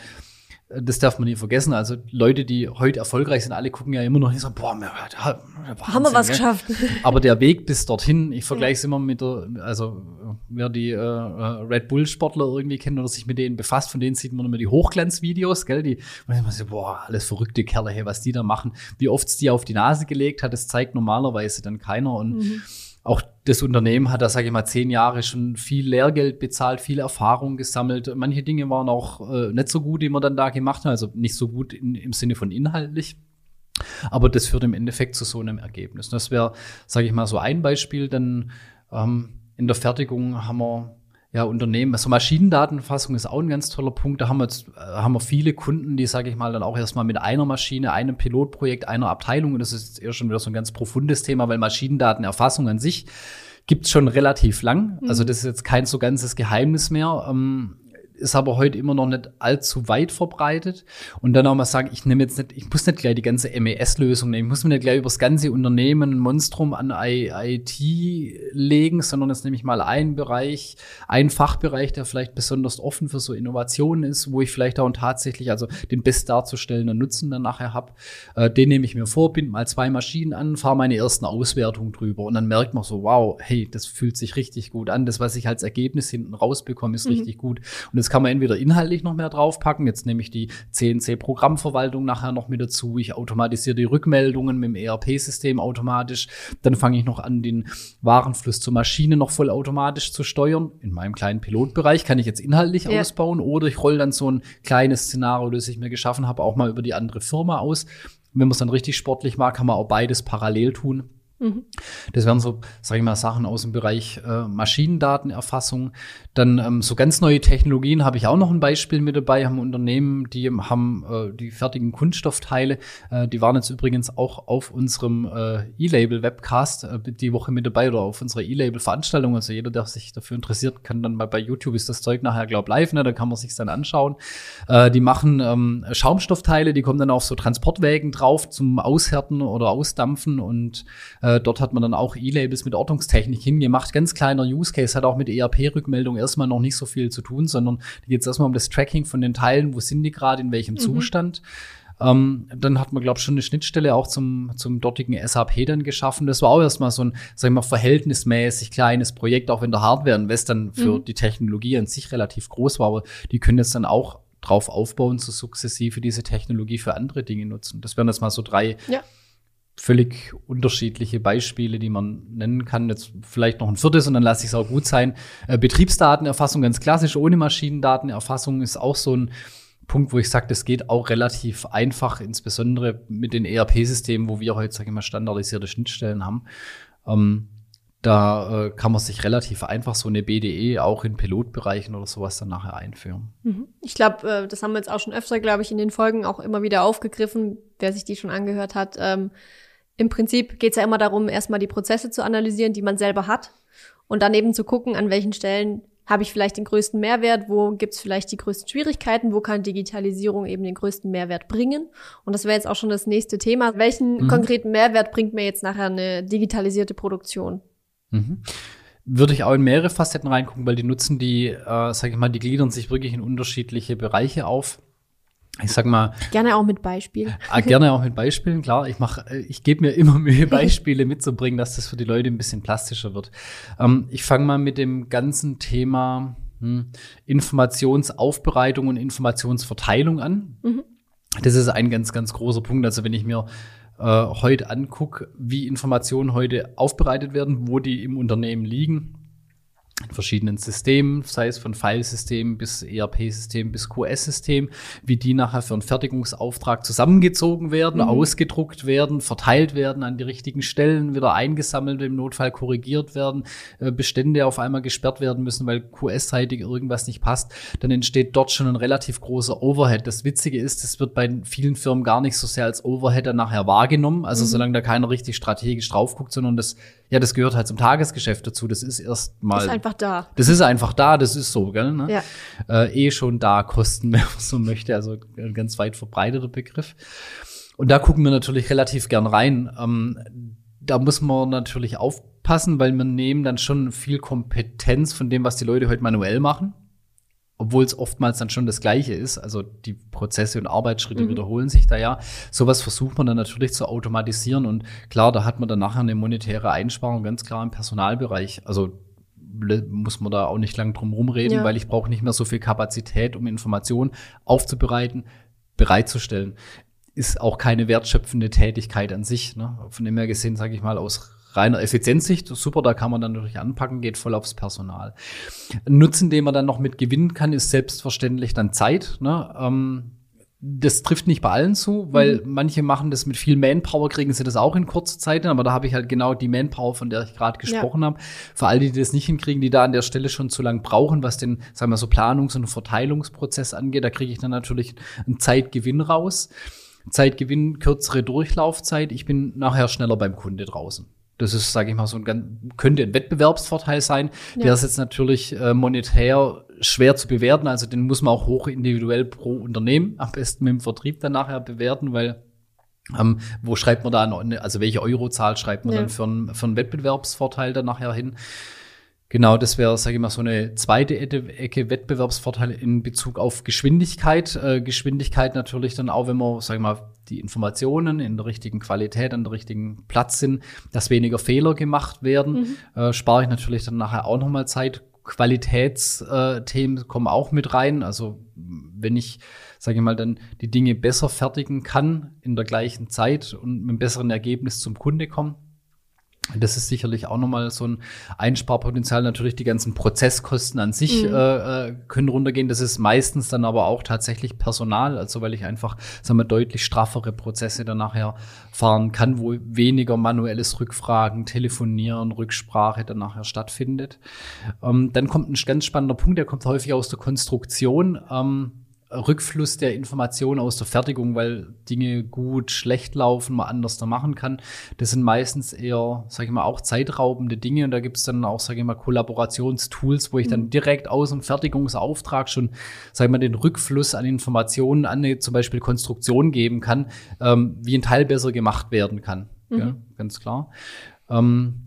[SPEAKER 1] das darf man nie vergessen. Also Leute, die heute erfolgreich sind, alle gucken ja immer noch nicht so, boah, wir,
[SPEAKER 2] Wahnsinn, haben wir was gell? geschafft. [LAUGHS]
[SPEAKER 1] Aber der Weg bis dorthin, ich vergleiche es immer mit der, also wer die äh, Red Bull Sportler irgendwie kennt oder sich mit denen befasst, von denen sieht man immer die Hochglanzvideos, gell, die, man so, boah, alles verrückte Kerle, hey, was die da machen, wie oft es die auf die Nase gelegt hat, das zeigt normalerweise dann keiner und mhm auch das Unternehmen hat da, sage ich mal, zehn Jahre schon viel Lehrgeld bezahlt, viel Erfahrung gesammelt. Manche Dinge waren auch äh, nicht so gut, die man dann da gemacht hat, also nicht so gut in, im Sinne von inhaltlich. Aber das führt im Endeffekt zu so einem Ergebnis. Das wäre, sage ich mal, so ein Beispiel. Dann ähm, in der Fertigung haben wir ja, Unternehmen. Also Maschinendatenfassung ist auch ein ganz toller Punkt. Da haben wir, jetzt, äh, haben wir viele Kunden, die, sage ich mal, dann auch erstmal mit einer Maschine, einem Pilotprojekt, einer Abteilung, und das ist jetzt eher schon wieder so ein ganz profundes Thema, weil Maschinendatenerfassung an sich gibt's schon relativ lang. Mhm. Also das ist jetzt kein so ganzes Geheimnis mehr. Ähm, ist aber heute immer noch nicht allzu weit verbreitet. Und dann auch mal sagen, ich nehme jetzt nicht, ich muss nicht gleich die ganze MES-Lösung nehmen, ich muss mir nicht gleich über das ganze Unternehmen ein Monstrum an IT legen, sondern jetzt nehme ich mal einen Bereich, einen Fachbereich, der vielleicht besonders offen für so Innovationen ist, wo ich vielleicht auch tatsächlich also den best darzustellenden Nutzen dann nachher habe. Äh, den nehme ich mir vor, bind mal zwei Maschinen an, fahre meine ersten Auswertungen drüber und dann merkt man so, wow, hey, das fühlt sich richtig gut an. Das, was ich als Ergebnis hinten rausbekomme, ist mhm. richtig gut. Und das kann man entweder inhaltlich noch mehr draufpacken. Jetzt nehme ich die CNC-Programmverwaltung nachher noch mit dazu. Ich automatisiere die Rückmeldungen mit dem ERP-System automatisch. Dann fange ich noch an, den Warenfluss zur Maschine noch vollautomatisch zu steuern. In meinem kleinen Pilotbereich kann ich jetzt inhaltlich ja. ausbauen oder ich rolle dann so ein kleines Szenario, das ich mir geschaffen habe, auch mal über die andere Firma aus. wenn man es dann richtig sportlich mag, kann man auch beides parallel tun. Mhm. Das wären so, sage ich mal, Sachen aus dem Bereich äh, Maschinendatenerfassung. Dann ähm, so ganz neue Technologien habe ich auch noch ein Beispiel mit dabei. Haben Unternehmen, die haben äh, die fertigen Kunststoffteile. Äh, die waren jetzt übrigens auch auf unserem äh, E-Label-Webcast äh, die Woche mit dabei oder auf unserer E-Label-Veranstaltung. Also jeder, der sich dafür interessiert, kann dann mal bei YouTube ist das Zeug nachher, glaub live, ne? Da kann man sich dann anschauen. Äh, die machen ähm, Schaumstoffteile, die kommen dann auf so Transportwägen drauf zum Aushärten oder Ausdampfen und äh, dort hat man dann auch E-Labels mit Ortungstechnik hingemacht. Ganz kleiner Use Case, hat auch mit ERP-Rückmeldung erstmal noch nicht so viel zu tun, sondern da geht es erstmal um das Tracking von den Teilen, wo sind die gerade, in welchem mhm. Zustand. Ähm, dann hat man, glaube ich, schon eine Schnittstelle auch zum, zum dortigen SAP dann geschaffen. Das war auch erstmal so ein, sagen wir mal, verhältnismäßig kleines Projekt, auch wenn der Hardware-Invest dann für mhm. die Technologie an sich relativ groß war. Aber die können jetzt dann auch drauf aufbauen, so sukzessive diese Technologie für andere Dinge nutzen. Das wären jetzt mal so drei ja völlig unterschiedliche Beispiele, die man nennen kann. Jetzt vielleicht noch ein viertes und dann lasse ich es auch gut sein. Äh, Betriebsdatenerfassung ganz klassisch, ohne Maschinendatenerfassung ist auch so ein Punkt, wo ich sage, das geht auch relativ einfach, insbesondere mit den ERP-Systemen, wo wir heute, sage ich mal, standardisierte Schnittstellen haben. Ähm, Da äh, kann man sich relativ einfach so eine BDE auch in Pilotbereichen oder sowas dann nachher einführen.
[SPEAKER 2] Mhm. Ich glaube, äh, das haben wir jetzt auch schon öfter, glaube ich, in den Folgen auch immer wieder aufgegriffen, wer sich die schon angehört hat. Ähm, Im Prinzip geht es ja immer darum, erstmal die Prozesse zu analysieren, die man selber hat und dann eben zu gucken, an welchen Stellen habe ich vielleicht den größten Mehrwert, wo gibt es vielleicht die größten Schwierigkeiten, wo kann Digitalisierung eben den größten Mehrwert bringen. Und das wäre jetzt auch schon das nächste Thema. Welchen mhm. konkreten Mehrwert bringt mir jetzt nachher eine digitalisierte Produktion?
[SPEAKER 1] Mhm. Würde ich auch in mehrere Facetten reingucken, weil die nutzen die, äh, sage ich mal, die gliedern sich wirklich in unterschiedliche Bereiche auf. Ich sag mal.
[SPEAKER 2] Gerne auch mit Beispielen. [LAUGHS]
[SPEAKER 1] Ah, gerne auch mit Beispielen, klar. Ich mache, äh, ich gebe mir immer [LAUGHS] Mühe, Beispiele mitzubringen, dass das für die Leute ein bisschen plastischer wird. Ähm, ich fange mal mit dem ganzen Thema hm, Informationsaufbereitung und Informationsverteilung an. Mhm. Das ist ein ganz, ganz großer Punkt. Also wenn ich mir äh, heute angucke, wie Informationen heute aufbereitet werden, wo die im Unternehmen liegen, in verschiedenen Systemen, sei es von Filesystemen bis ERP-System bis QS-System, wie die nachher für einen Fertigungsauftrag zusammengezogen werden, mhm. ausgedruckt werden, verteilt werden an die richtigen Stellen, wieder eingesammelt, im Notfall korrigiert werden, äh, Bestände auf einmal gesperrt werden müssen, weil QS-seitig irgendwas nicht passt, dann entsteht dort schon ein relativ großer Overhead. Das Witzige ist, das wird bei vielen Firmen gar nicht so sehr als Overhead dann nachher wahrgenommen, also mhm. solange da keiner richtig strategisch drauf guckt, sondern das ja, das gehört halt zum Tagesgeschäft dazu. Das ist erstmal. Das
[SPEAKER 2] ist einfach da.
[SPEAKER 1] Das ist einfach da, das ist so, gell? Ne?
[SPEAKER 2] Ja.
[SPEAKER 1] Äh, eh schon da, Kosten, [LAUGHS] wenn man so möchte. Also ein ganz weit verbreiteter Begriff. Und da gucken wir natürlich relativ gern rein. Ähm, da muss man natürlich aufpassen, weil wir nehmen dann schon viel Kompetenz von dem, was die Leute heute manuell machen obwohl es oftmals dann schon das Gleiche ist, also die Prozesse und Arbeitsschritte mhm. wiederholen sich da ja. Sowas versucht man dann natürlich zu automatisieren und klar, da hat man dann nachher eine monetäre Einsparung ganz klar im Personalbereich. Also muss man da auch nicht lang drum rumreden, ja. weil ich brauche nicht mehr so viel Kapazität, um Informationen aufzubereiten, bereitzustellen. Ist auch keine wertschöpfende Tätigkeit an sich. Ne? Von dem her gesehen, sage ich mal, aus reiner Effizienzsicht, super, da kann man dann natürlich anpacken, geht voll aufs Personal. Nutzen, den man dann noch mit gewinnen kann, ist selbstverständlich dann Zeit. Ne? Ähm, das trifft nicht bei allen zu, weil mhm. manche machen das mit viel Manpower, kriegen sie das auch in kurzer Zeit, aber da habe ich halt genau die Manpower, von der ich gerade gesprochen ja. habe. Für all die, die das nicht hinkriegen, die da an der Stelle schon zu lang brauchen, was den, sagen wir so, Planungs- und Verteilungsprozess angeht, da kriege ich dann natürlich einen Zeitgewinn raus. Zeitgewinn, kürzere Durchlaufzeit, ich bin nachher schneller beim Kunde draußen. Das ist, sage ich mal, so ein ganz, könnte ein Wettbewerbsvorteil sein. Ja. Der ist jetzt natürlich äh, monetär schwer zu bewerten. Also den muss man auch hoch individuell pro Unternehmen am besten mit dem Vertrieb dann nachher bewerten, weil ähm, wo schreibt man da, eine, also welche Eurozahl schreibt man ja. dann für, einen, für einen Wettbewerbsvorteil dann nachher hin? Genau, das wäre, sage ich mal, so eine zweite Ecke Wettbewerbsvorteil in Bezug auf Geschwindigkeit. Äh, Geschwindigkeit natürlich dann auch, wenn man, sage ich mal, die Informationen in der richtigen Qualität, an der richtigen Platz sind, dass weniger Fehler gemacht werden. Mhm. Äh, spare ich natürlich dann nachher auch nochmal Zeit. Qualitätsthemen äh, kommen auch mit rein. Also wenn ich, sage ich mal, dann die Dinge besser fertigen kann in der gleichen Zeit und mit einem besseren Ergebnis zum Kunde kommen, das ist sicherlich auch nochmal so ein Einsparpotenzial. Natürlich die ganzen Prozesskosten an sich mhm. äh, äh, können runtergehen. Das ist meistens dann aber auch tatsächlich Personal, also weil ich einfach, sagen wir, deutlich straffere Prozesse dann nachher fahren kann, wo weniger manuelles Rückfragen, Telefonieren, Rücksprache dann nachher stattfindet. Ähm, dann kommt ein ganz spannender Punkt, der kommt häufig aus der Konstruktion. Ähm, Rückfluss der Informationen aus der Fertigung, weil Dinge gut, schlecht laufen, man anders da machen kann. Das sind meistens eher, sage ich mal, auch zeitraubende Dinge und da gibt es dann auch, sage ich mal, Kollaborationstools, wo ich dann mhm. direkt aus dem Fertigungsauftrag schon, sage ich mal, den Rückfluss an Informationen an eine zum Beispiel Konstruktion geben kann, ähm, wie ein Teil besser gemacht werden kann. Mhm. Ja, ganz klar. Ähm,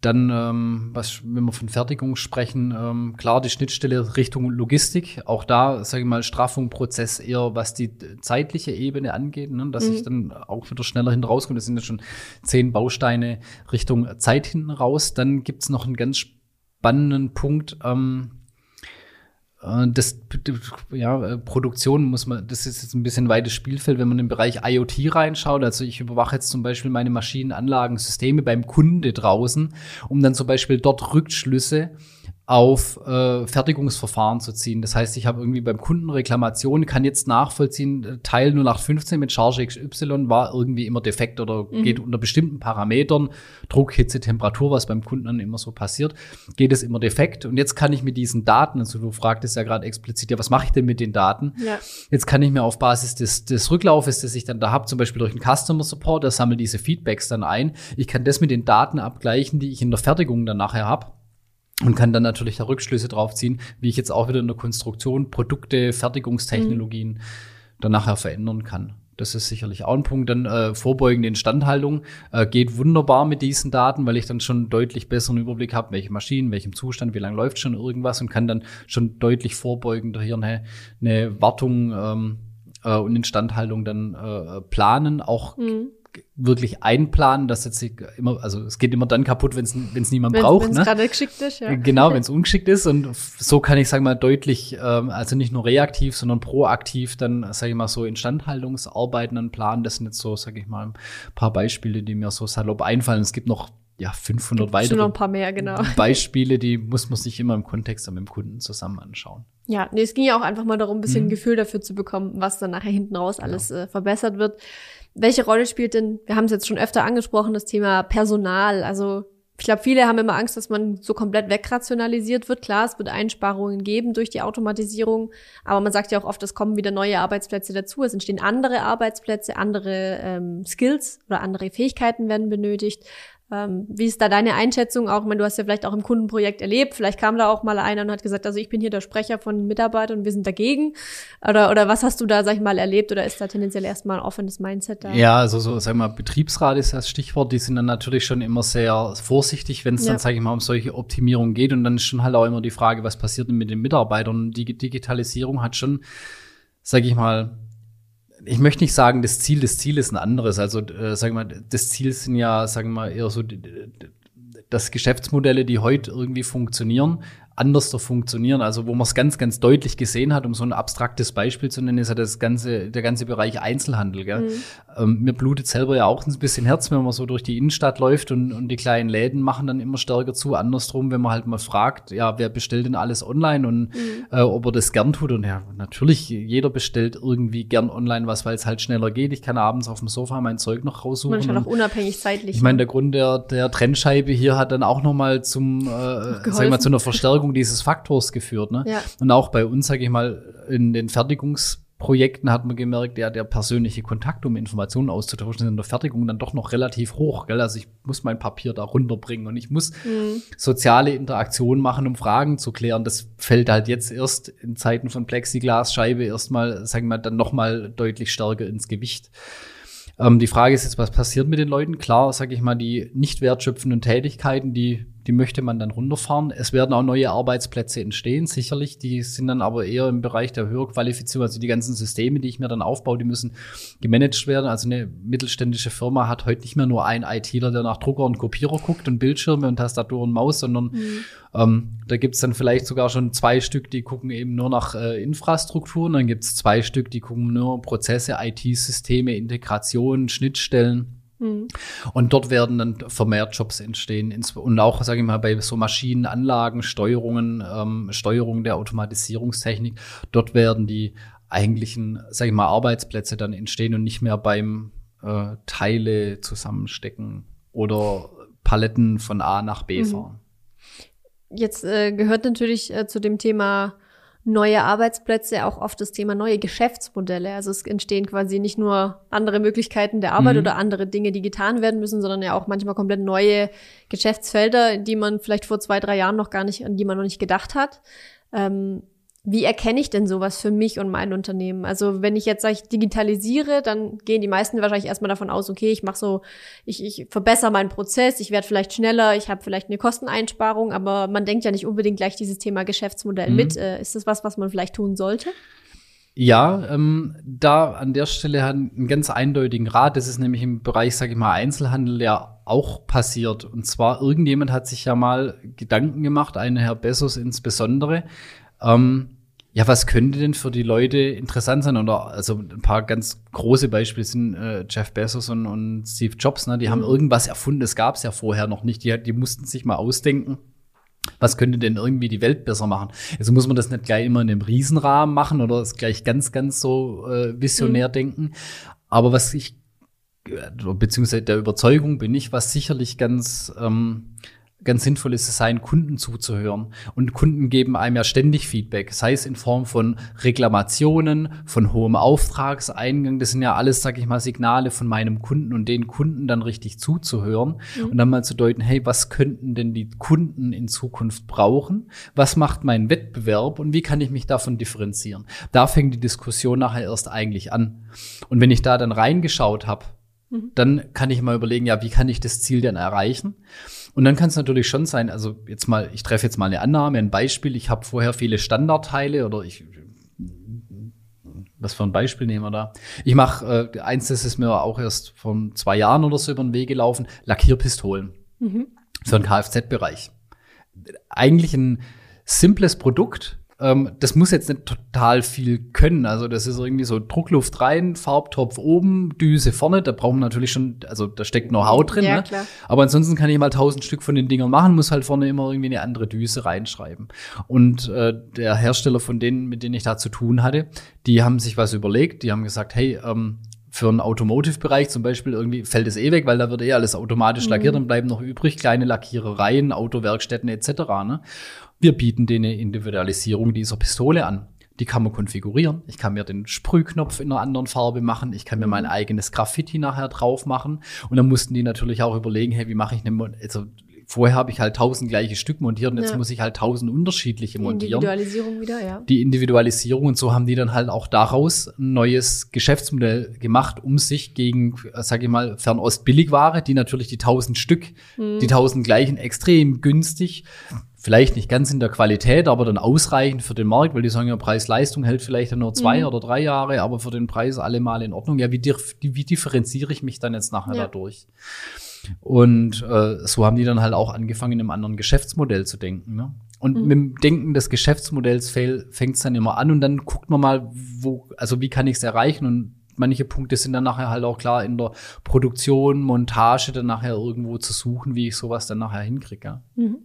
[SPEAKER 1] dann, ähm, was, wenn wir von Fertigung sprechen, ähm, klar die Schnittstelle Richtung Logistik. Auch da, sage ich mal, Straffung, Prozess eher, was die zeitliche Ebene angeht, ne, dass mhm. ich dann auch wieder schneller hinten rauskomme. Das sind ja schon zehn Bausteine Richtung Zeit hinten raus. Dann gibt's noch einen ganz spannenden Punkt. Ähm, äh, das, ja, äh, Produktion muss man, das ist jetzt ein bisschen weites Spielfeld, wenn man im Bereich IoT reinschaut. Also ich überwache jetzt zum Beispiel meine Maschinenanlagen, Systeme beim Kunde draußen, um dann zum Beispiel dort Rückschlüsse auf äh, Fertigungsverfahren zu ziehen. Das heißt, ich habe irgendwie beim Kunden Reklamationen, kann jetzt nachvollziehen, äh, Teil 0815 mit Charge XY war irgendwie immer defekt oder mhm. geht unter bestimmten Parametern, Druck, Hitze, Temperatur, was beim Kunden dann immer so passiert, geht es immer defekt. Und jetzt kann ich mit diesen Daten, also du fragtest ja gerade explizit, ja, was mache ich denn mit den Daten? Ja. Jetzt kann ich mir auf Basis des, des Rücklaufes, das ich dann da habe, zum Beispiel durch einen Customer Support, der sammelt diese Feedbacks dann ein. Ich kann das mit den Daten abgleichen, die ich in der Fertigung dann nachher habe und kann dann natürlich da Rückschlüsse drauf ziehen, wie ich jetzt auch wieder in der Konstruktion Produkte, Fertigungstechnologien mhm. dann nachher verändern kann. Das ist sicherlich auch ein Punkt. Dann äh, vorbeugende Instandhaltung äh, geht wunderbar mit diesen Daten, weil ich dann schon deutlich besseren Überblick habe, welche Maschinen, welchem Zustand, wie lange läuft schon irgendwas und kann dann schon deutlich vorbeugender hier eine, eine Wartung ähm, äh, und Instandhaltung dann äh, planen. Auch mhm wirklich einplanen, dass jetzt immer, also es geht immer dann kaputt, wenn es niemand wenn's, braucht. Wenn es
[SPEAKER 2] ne? gerade geschickt ist, ja.
[SPEAKER 1] Genau, [LAUGHS] wenn es ungeschickt ist. Und so kann ich, sagen mal, deutlich, ähm, also nicht nur reaktiv, sondern proaktiv dann, sage ich mal, so Instandhaltungsarbeiten dann planen. Das sind jetzt so, sage ich mal, ein paar Beispiele, die mir so salopp einfallen. Es gibt noch ja, 500 weitere
[SPEAKER 2] noch ein paar mehr, genau. [LAUGHS]
[SPEAKER 1] Beispiele, die muss man sich immer im Kontext mit dem Kunden zusammen anschauen.
[SPEAKER 2] Ja, nee, es ging ja auch einfach mal darum, ein bisschen mhm. ein Gefühl dafür zu bekommen, was dann nachher hinten raus alles ja. äh, verbessert wird. Welche Rolle spielt denn, wir haben es jetzt schon öfter angesprochen, das Thema Personal? Also ich glaube, viele haben immer Angst, dass man so komplett wegrationalisiert wird. Klar, es wird Einsparungen geben durch die Automatisierung, aber man sagt ja auch oft, es kommen wieder neue Arbeitsplätze dazu. Es entstehen andere Arbeitsplätze, andere ähm, Skills oder andere Fähigkeiten werden benötigt. Ähm, wie ist da deine Einschätzung auch? Ich meine, du hast ja vielleicht auch im Kundenprojekt erlebt, vielleicht kam da auch mal einer und hat gesagt, also ich bin hier der Sprecher von Mitarbeitern und wir sind dagegen. Oder, oder was hast du da, sag ich mal, erlebt? Oder ist da tendenziell erstmal ein offenes Mindset da?
[SPEAKER 1] Ja, also so, sag ich mal, Betriebsrat ist das Stichwort. Die sind dann natürlich schon immer sehr vorsichtig, wenn es ja. dann, sag ich mal, um solche Optimierungen geht. Und dann ist schon halt auch immer die Frage, was passiert denn mit den Mitarbeitern? Die Digitalisierung hat schon, sag ich mal, ich möchte nicht sagen, das Ziel des Ziel ist ein anderes. Also, äh, sagen wir mal, das Ziel sind ja, sagen wir mal, eher so, dass Geschäftsmodelle, die heute irgendwie funktionieren, anders zu funktionieren. Also wo man es ganz, ganz deutlich gesehen hat, um so ein abstraktes Beispiel zu nennen, ist ja das ganze, der ganze Bereich Einzelhandel. Gell? Mhm. Ähm, mir blutet selber ja auch ein bisschen Herz, wenn man so durch die Innenstadt läuft und, und die kleinen Läden machen dann immer stärker zu. Andersrum, wenn man halt mal fragt, ja, wer bestellt denn alles online und mhm. äh, ob er das gern tut. Und ja, natürlich, jeder bestellt irgendwie gern online was, weil es halt schneller geht. Ich kann abends auf dem Sofa mein Zeug noch raussuchen.
[SPEAKER 2] Manchmal auch unabhängig zeitlich.
[SPEAKER 1] Ich meine, ne? der Grund der, der Trennscheibe hier hat dann auch noch mal zum, äh, sag ich mal, zu einer Verstärkung Verstärkung dieses Faktors geführt. Ne? Ja. Und auch bei uns, sage ich mal, in den Fertigungs Projekten hat man gemerkt, ja, der persönliche Kontakt, um Informationen auszutauschen, ist in der Fertigung dann doch noch relativ hoch. Gell? Also ich muss mein Papier da runterbringen und ich muss mhm. soziale Interaktionen machen, um Fragen zu klären. Das fällt halt jetzt erst in Zeiten von Plexiglasscheibe erstmal, sagen wir, dann noch mal deutlich stärker ins Gewicht. Ähm, die Frage ist jetzt, was passiert mit den Leuten? Klar, sage ich mal, die nicht wertschöpfenden Tätigkeiten, die die möchte man dann runterfahren. Es werden auch neue Arbeitsplätze entstehen, sicherlich. Die sind dann aber eher im Bereich der Höherqualifizierung. Also die ganzen Systeme, die ich mir dann aufbaue, die müssen gemanagt werden. Also eine mittelständische Firma hat heute nicht mehr nur einen ITler, der nach Drucker und Kopierer guckt und Bildschirme und Tastatur und Maus, sondern mhm. ähm, da gibt's dann vielleicht sogar schon zwei Stück, die gucken eben nur nach äh, Infrastrukturen. Dann gibt's zwei Stück, die gucken nur Prozesse, IT-Systeme, Integration, Schnittstellen. Mhm. Und dort werden dann vermehrt Jobs entstehen. Und auch, sage ich mal, bei so Maschinenanlagen, Steuerungen, ähm, Steuerung der Automatisierungstechnik, dort werden die eigentlichen, sage ich mal, Arbeitsplätze dann entstehen und nicht mehr beim äh, Teile zusammenstecken oder Paletten von A nach B mhm. fahren.
[SPEAKER 2] Jetzt äh, gehört natürlich äh, zu dem Thema neue Arbeitsplätze, auch oft das Thema neue Geschäftsmodelle. Also es entstehen quasi nicht nur andere Möglichkeiten der Arbeit mhm. oder andere Dinge, die getan werden müssen, sondern ja auch manchmal komplett neue Geschäftsfelder, die man vielleicht vor zwei, drei Jahren noch gar nicht, an die man noch nicht gedacht hat. Ähm, wie erkenne ich denn sowas für mich und mein Unternehmen? Also wenn ich jetzt sage, ich digitalisiere, dann gehen die meisten wahrscheinlich erstmal davon aus, okay, ich mache so, ich, ich verbessere meinen Prozess, ich werde vielleicht schneller, ich habe vielleicht eine Kosteneinsparung, aber man denkt ja nicht unbedingt gleich dieses Thema Geschäftsmodell mhm. mit. Äh, ist das was, was man vielleicht tun sollte?
[SPEAKER 1] Ja, ähm, da an der Stelle hat einen ganz eindeutigen Rat. Das ist nämlich im Bereich, sage ich mal, Einzelhandel ja auch passiert. Und zwar irgendjemand hat sich ja mal Gedanken gemacht, eine Herr Bessos insbesondere, ähm, ja, was könnte denn für die Leute interessant sein? Oder also ein paar ganz große Beispiele sind äh, Jeff Bezos und, und Steve Jobs, ne? Die mhm. haben irgendwas erfunden, das gab es ja vorher noch nicht. Die, die mussten sich mal ausdenken, Was könnte denn irgendwie die Welt besser machen? Also muss man das nicht gleich immer in einem Riesenrahmen machen oder es gleich ganz, ganz so äh, visionär mhm. denken. Aber was ich, äh, beziehungsweise der Überzeugung bin ich, was sicherlich ganz ähm, ganz sinnvoll ist es sein, Kunden zuzuhören. Und Kunden geben einem ja ständig Feedback, sei es in Form von Reklamationen, von hohem Auftragseingang. Das sind ja alles, sag ich mal, Signale von meinem Kunden und den Kunden dann richtig zuzuhören mhm. und dann mal zu deuten, hey, was könnten denn die Kunden in Zukunft brauchen? Was macht mein Wettbewerb und wie kann ich mich davon differenzieren? Da fängt die Diskussion nachher erst eigentlich an. Und wenn ich da dann reingeschaut habe, mhm. dann kann ich mal überlegen, ja, wie kann ich das Ziel denn erreichen? Und dann kann es natürlich schon sein, also jetzt mal, ich treffe jetzt mal eine Annahme, ein Beispiel, ich habe vorher viele Standardteile oder ich was für ein Beispiel nehmen wir da? Ich mache äh, eins, das ist mir auch erst vor zwei Jahren oder so über den Weg gelaufen, Lackierpistolen mhm. für den Kfz-Bereich. Eigentlich ein simples Produkt, ähm, das muss jetzt nicht total viel können. Also das ist irgendwie so Druckluft rein, Farbtopf oben, Düse vorne. Da brauchen wir natürlich schon, also da steckt Haut drin. Ja, ne? klar. Aber ansonsten kann ich mal tausend Stück von den Dingern machen, muss halt vorne immer irgendwie eine andere Düse reinschreiben. Und äh, der Hersteller von denen, mit denen ich da zu tun hatte, die haben sich was überlegt. Die haben gesagt, hey, ähm, für einen Automotive-Bereich zum Beispiel irgendwie fällt es eh weg, weil da wird eh alles automatisch mhm. lackiert und bleiben noch übrig kleine Lackierereien, Autowerkstätten etc. Ne? Wir bieten denen eine Individualisierung dieser Pistole an. Die kann man konfigurieren. Ich kann mir den Sprühknopf in einer anderen Farbe machen. Ich kann mir mein mhm. eigenes Graffiti nachher drauf machen. Und dann mussten die natürlich auch überlegen, hey, wie mache ich eine, also vorher habe ich halt tausend gleiche Stück montiert und jetzt ja. muss ich halt tausend unterschiedliche montieren.
[SPEAKER 2] Die Individualisierung wieder, ja.
[SPEAKER 1] Die Individualisierung und so haben die dann halt auch daraus ein neues Geschäftsmodell gemacht, um sich gegen, sag ich mal, Fernost-Billigware, die natürlich die tausend Stück, mhm. die tausend gleichen extrem günstig vielleicht nicht ganz in der Qualität, aber dann ausreichend für den Markt, weil die sagen ja, Preis-Leistung hält vielleicht nur zwei mhm. oder drei Jahre, aber für den Preis allemal in Ordnung. Ja, wie, wie differenziere ich mich dann jetzt nachher ja. dadurch? Und äh, so haben die dann halt auch angefangen, in einem anderen Geschäftsmodell zu denken. Ne? Und mhm. mit dem Denken des Geschäftsmodells fängt es dann immer an und dann guckt man mal, wo, also wie kann ich es erreichen und manche Punkte sind dann nachher halt auch klar in der Produktion, Montage dann nachher irgendwo zu suchen, wie ich sowas dann nachher hinkriege. Ja? Mhm.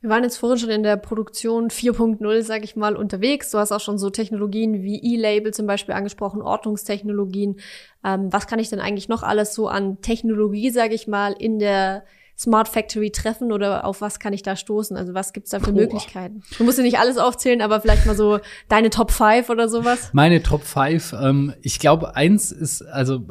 [SPEAKER 2] Wir waren jetzt vorhin schon in der Produktion 4.0, sag ich mal, unterwegs. Du hast auch schon so Technologien wie E-Label zum Beispiel angesprochen, Ortungstechnologien. Ähm, was kann ich denn eigentlich noch alles so an Technologie, sag ich mal, in der Smart Factory treffen oder auf was kann ich da stoßen? Also was gibt's da für Boah. Möglichkeiten? Du musst ja nicht alles aufzählen, aber vielleicht mal so deine Top 5 oder sowas.
[SPEAKER 1] Meine Top 5, ähm, ich glaube, eins ist, also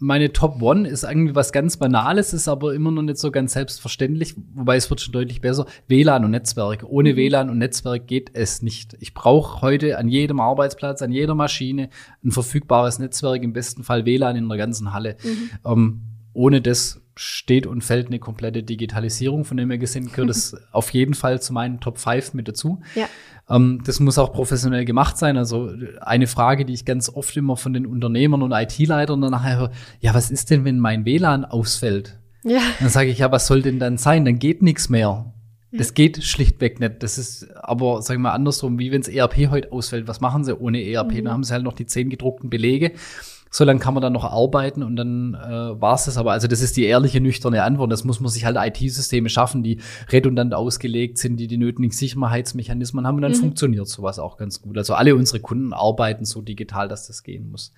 [SPEAKER 1] meine Top 1 ist irgendwie was ganz Banales, ist aber immer noch nicht so ganz selbstverständlich, wobei es wird schon deutlich besser. WLAN und Netzwerk. Ohne mhm. WLAN und Netzwerk geht es nicht. Ich brauche heute an jedem Arbeitsplatz, an jeder Maschine ein verfügbares Netzwerk, im besten Fall WLAN in der ganzen Halle. Mhm. Ähm, ohne das steht und fällt eine komplette Digitalisierung, von dem wir gesehen gehört das [LAUGHS] auf jeden Fall zu meinen Top 5 mit dazu. Ja. Ähm, das muss auch professionell gemacht sein. Also eine Frage, die ich ganz oft immer von den Unternehmern und IT-Leitern danach höre, ja, was ist denn, wenn mein WLAN ausfällt? Ja. Dann sage ich, ja, was soll denn dann sein? Dann geht nichts mehr. Das geht schlichtweg nicht. Das ist aber, sagen wir mal, andersrum, wie wenn das ERP heute ausfällt. Was machen sie ohne ERP? Mhm. Dann haben sie halt noch die zehn gedruckten Belege so lange kann man dann noch arbeiten und dann äh, war es das. Aber also das ist die ehrliche, nüchterne Antwort. Das muss man sich halt IT-Systeme schaffen, die redundant ausgelegt sind, die die nötigen Sicherheitsmechanismen haben und dann mhm. funktioniert sowas auch ganz gut. Also alle unsere Kunden arbeiten so digital, dass das gehen muss.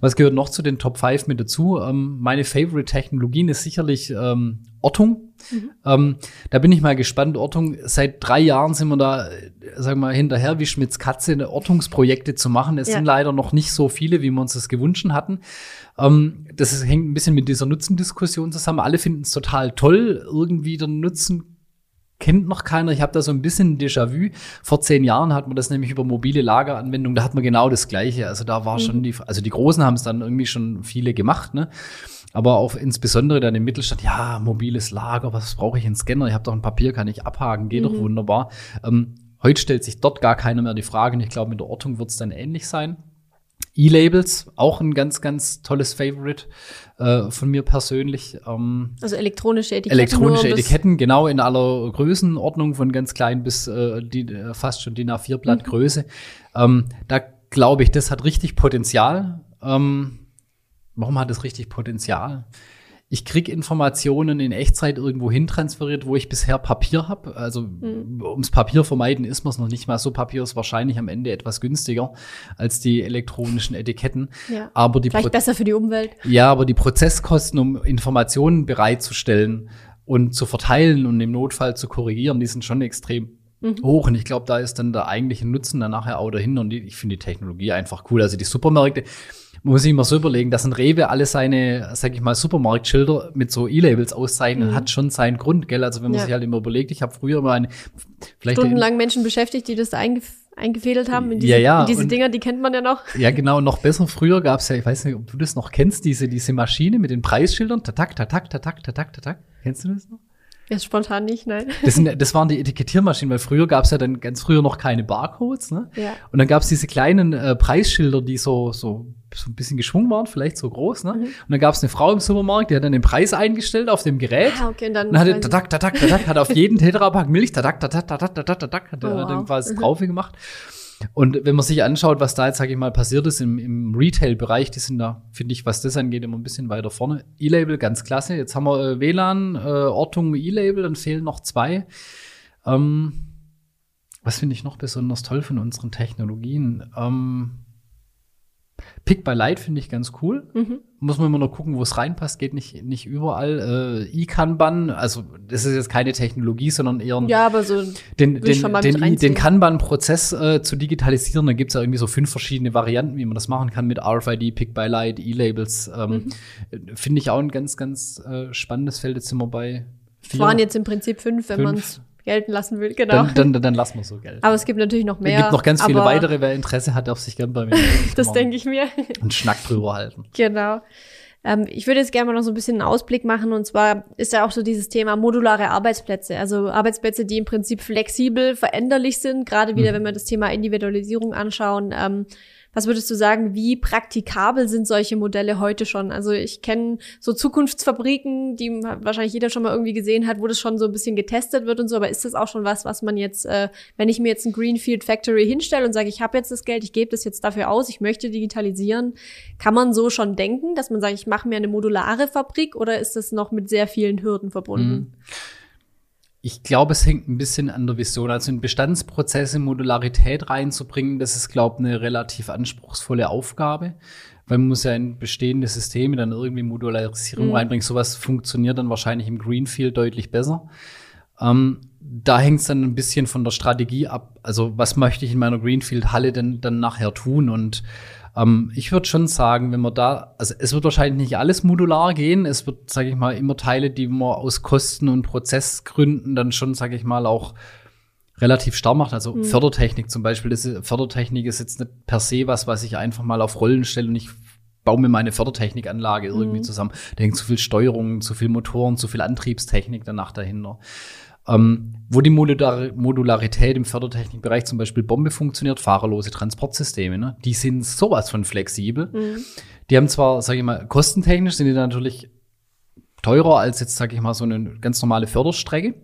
[SPEAKER 1] Was gehört noch zu den Top 5 mit dazu? Ähm, meine Favorite-Technologien ist sicherlich ähm, Ortung. Mhm. Ähm, da bin ich mal gespannt. Ortung, seit drei Jahren sind wir da, sagen wir mal, hinterher wie Schmitz Katze, Ortungsprojekte zu machen. Es ja. sind leider noch nicht so viele, wie wir uns das gewünscht hatten. Ähm, das ist, hängt ein bisschen mit dieser Nutzendiskussion zusammen. Alle finden es total toll. Irgendwie der Nutzen kennt noch keiner. Ich habe da so ein bisschen Déjà-vu. Vor zehn Jahren hat man das nämlich über mobile Lageranwendungen, da hat man genau das Gleiche. Also da war mhm. schon die, also die Großen haben es dann irgendwie schon viele gemacht, ne? aber auch insbesondere dann im Mittelstand, ja, mobiles Lager, was brauche ich einen Scanner? Ich habe doch ein Papier, kann ich abhaken, geht mhm. doch wunderbar. Ähm, heute stellt sich dort gar keiner mehr die Frage und ich glaube, mit der Ortung wird es dann ähnlich sein. E-Labels, auch ein ganz, ganz tolles Favorite äh, von mir persönlich.
[SPEAKER 2] Ähm, also elektronische Etiketten.
[SPEAKER 1] Elektronische Etiketten, genau in aller Größenordnung, von ganz klein bis äh, die, äh, fast schon DIN A4-Blatt mhm. Größe. Ähm, da glaube ich, das hat richtig Potenzial. Ähm, warum hat es richtig Potenzial? Ich krieg Informationen in Echtzeit irgendwo hin transferiert, wo ich bisher Papier habe. Also mhm. ums Papier vermeiden ist man es noch nicht mal so. Papier ist wahrscheinlich am Ende etwas günstiger als die elektronischen Etiketten.
[SPEAKER 2] Ja.
[SPEAKER 1] Aber die
[SPEAKER 2] Vielleicht
[SPEAKER 1] Pro
[SPEAKER 2] besser für die Umwelt.
[SPEAKER 1] ja, aber die Prozesskosten, um Informationen bereitzustellen und zu verteilen und im Notfall zu korrigieren, die sind schon extrem
[SPEAKER 2] Mhm.
[SPEAKER 1] hoch. Und ich glaube, da ist dann der eigentliche Nutzen dann nachher auch dahinter. Und ich finde die Technologie einfach cool. Also die Supermärkte, man muss sich immer so überlegen, dass ein Rewe alle seine, sag ich mal, Supermarktschilder mit so E-Labels auszeichnet,
[SPEAKER 2] Mhm.
[SPEAKER 1] hat schon seinen Grund, gell? Also wenn man
[SPEAKER 2] Ja.
[SPEAKER 1] sich halt immer überlegt, ich habe früher mal eine, vielleicht
[SPEAKER 2] Stundenlang Menschen beschäftigt, die das da eingef eingefädelt haben in diese,
[SPEAKER 1] Ja, ja,
[SPEAKER 2] in diese
[SPEAKER 1] und-
[SPEAKER 2] Dinger, die kennt man ja noch.
[SPEAKER 1] Ja, genau, noch besser. Früher gab's ja, ich weiß nicht, ob du das noch kennst, diese, diese Maschine mit den Preisschildern. Tatak, tatak, tatak, tatak, tatak. Kennst du das noch?
[SPEAKER 2] Jetzt spontan nicht, nein.
[SPEAKER 1] Das, sind, das waren die Etikettiermaschinen, weil früher gab's ja dann ganz früher noch keine Barcodes, ne?
[SPEAKER 2] Ja.
[SPEAKER 1] Und dann gab's diese kleinen äh, Preisschilder, die so, so, so ein bisschen geschwungen waren, vielleicht so groß, ne?
[SPEAKER 2] Mhm.
[SPEAKER 1] Und dann gab's eine Frau im Supermarkt, die hat dann den Preis eingestellt auf dem Gerät.
[SPEAKER 2] Ah, okay, und dann.
[SPEAKER 1] Und hatte tatak, tatak, tatak, hat auf jeden Tetrapack Milch, tatak, tatak, tatak, tatak, tatak, hat,
[SPEAKER 2] Oh, wow.
[SPEAKER 1] quasi
[SPEAKER 2] Mhm.
[SPEAKER 1] drauf gemacht. Und wenn man sich anschaut, was da jetzt, sage ich mal, passiert ist im, im Retail-Bereich, die sind da, finde ich, was das angeht, immer ein bisschen weiter vorne. E-Label, ganz klasse. Jetzt haben wir äh, WLAN, äh, Ortung, E-Label, dann fehlen noch zwei. Ähm, was finde ich noch besonders toll von unseren Technologien? Ähm, Pick by Light finde ich ganz cool.
[SPEAKER 2] Mhm.
[SPEAKER 1] Muss man immer noch gucken, wo es reinpasst, geht nicht, nicht überall. Äh, E-Kanban, also das ist jetzt keine Technologie, sondern eher ein
[SPEAKER 2] Ja, aber so.
[SPEAKER 1] den, den, den, den Kanban-Prozess äh, zu digitalisieren. Da gibt's ja irgendwie so fünf verschiedene Varianten, wie man das machen kann mit RFID, Pick by Light, E-Labels. Ähm,
[SPEAKER 2] Mhm.
[SPEAKER 1] Finde ich auch ein ganz, ganz äh, spannendes Feld. Jetzt sind wir bei
[SPEAKER 2] Es
[SPEAKER 1] vier.
[SPEAKER 2] waren jetzt im Prinzip fünf, wenn man es gelten lassen will, genau.
[SPEAKER 1] dann, dann, dann, lassen wir so Geld.
[SPEAKER 2] aber es gibt natürlich noch mehr.
[SPEAKER 1] es gibt noch ganz viele weitere. Wer Interesse hat, darf sich gerne bei mir. [LAUGHS]
[SPEAKER 2] Das denke ich mir.
[SPEAKER 1] Einen Schnack drüber halten.
[SPEAKER 2] Genau. Ähm, ich würde jetzt gerne mal noch so ein bisschen einen Ausblick machen. Und zwar ist ja auch so dieses Thema modulare Arbeitsplätze. Also Arbeitsplätze, die im Prinzip flexibel, veränderlich sind. Gerade wieder,
[SPEAKER 1] Mhm.
[SPEAKER 2] wenn wir das Thema Individualisierung anschauen. Ähm, was würdest du sagen, wie praktikabel sind solche Modelle heute schon? Also ich kenne so Zukunftsfabriken, die wahrscheinlich jeder schon mal irgendwie gesehen hat, wo das schon so ein bisschen getestet wird und so. Aber ist das auch schon was, was man jetzt, äh, wenn ich mir jetzt ein Greenfield Factory hinstelle und sage, ich habe jetzt das Geld, ich gebe das jetzt dafür aus, ich möchte digitalisieren, kann man so schon denken, dass man sagt, ich mache mir eine modulare Fabrik oder ist das noch mit sehr vielen Hürden verbunden?
[SPEAKER 1] Ich glaube, es hängt ein bisschen an der Vision. Also in Bestandsprozesse Modularität reinzubringen, das ist, glaube ich, eine relativ anspruchsvolle Aufgabe. Weil man muss ja in bestehende Systeme dann irgendwie Modularisierung
[SPEAKER 2] Mhm.
[SPEAKER 1] reinbringen. Sowas funktioniert dann wahrscheinlich im Greenfield deutlich besser. Ähm, da hängt es dann ein bisschen von der Strategie ab. Also was möchte ich in meiner Greenfield-Halle denn dann nachher tun? Und ähm, ich würde schon sagen, wenn man da, also es wird wahrscheinlich nicht alles modular gehen. Es wird, sage ich mal, immer Teile, die man aus Kosten- und Prozessgründen dann schon, sage ich mal, auch relativ starr macht. Also
[SPEAKER 2] Mhm.
[SPEAKER 1] Fördertechnik zum Beispiel. Das ist, Fördertechnik ist jetzt nicht per se was, was ich einfach mal auf Rollen stelle und ich baue mir meine Fördertechnikanlage irgendwie
[SPEAKER 2] Mhm.
[SPEAKER 1] zusammen. Da hängt zu viel Steuerung, zu viel Motoren, zu viel Antriebstechnik danach dahinter. Ähm, wo die Modular Modularität im Fördertechnikbereich zum Beispiel Bombe funktioniert, fahrerlose Transportsysteme, ne? die sind sowas von flexibel.
[SPEAKER 2] Mhm.
[SPEAKER 1] Die haben zwar, sage ich mal, kostentechnisch sind die natürlich teurer als jetzt, sage ich mal, so eine ganz normale Förderstrecke.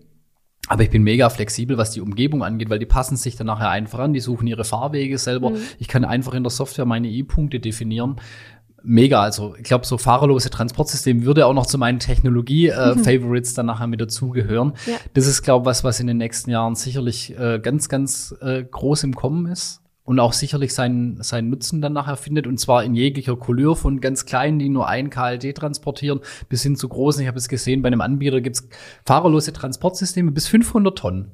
[SPEAKER 1] Aber ich bin mega flexibel, was die Umgebung angeht, weil die passen sich dann nachher einfach an. Die suchen ihre Fahrwege selber.
[SPEAKER 2] Mhm.
[SPEAKER 1] Ich kann einfach in der Software meine E-Punkte definieren. Mega, also ich glaube, so fahrerlose Transportsystem würde auch noch zu meinen Technologie-Favorites dann nachher mit dazugehören.
[SPEAKER 2] Ja.
[SPEAKER 1] Das ist, glaube ich, was, was in den nächsten Jahren sicherlich äh, ganz, ganz äh, groß im Kommen ist und auch sicherlich seinen, seinen Nutzen dann nachher findet und zwar in jeglicher Couleur von ganz kleinen, die nur ein KLD transportieren, bis hin zu großen. Ich habe es gesehen, bei einem Anbieter gibt's fahrerlose Transportsysteme bis 500 Tonnen.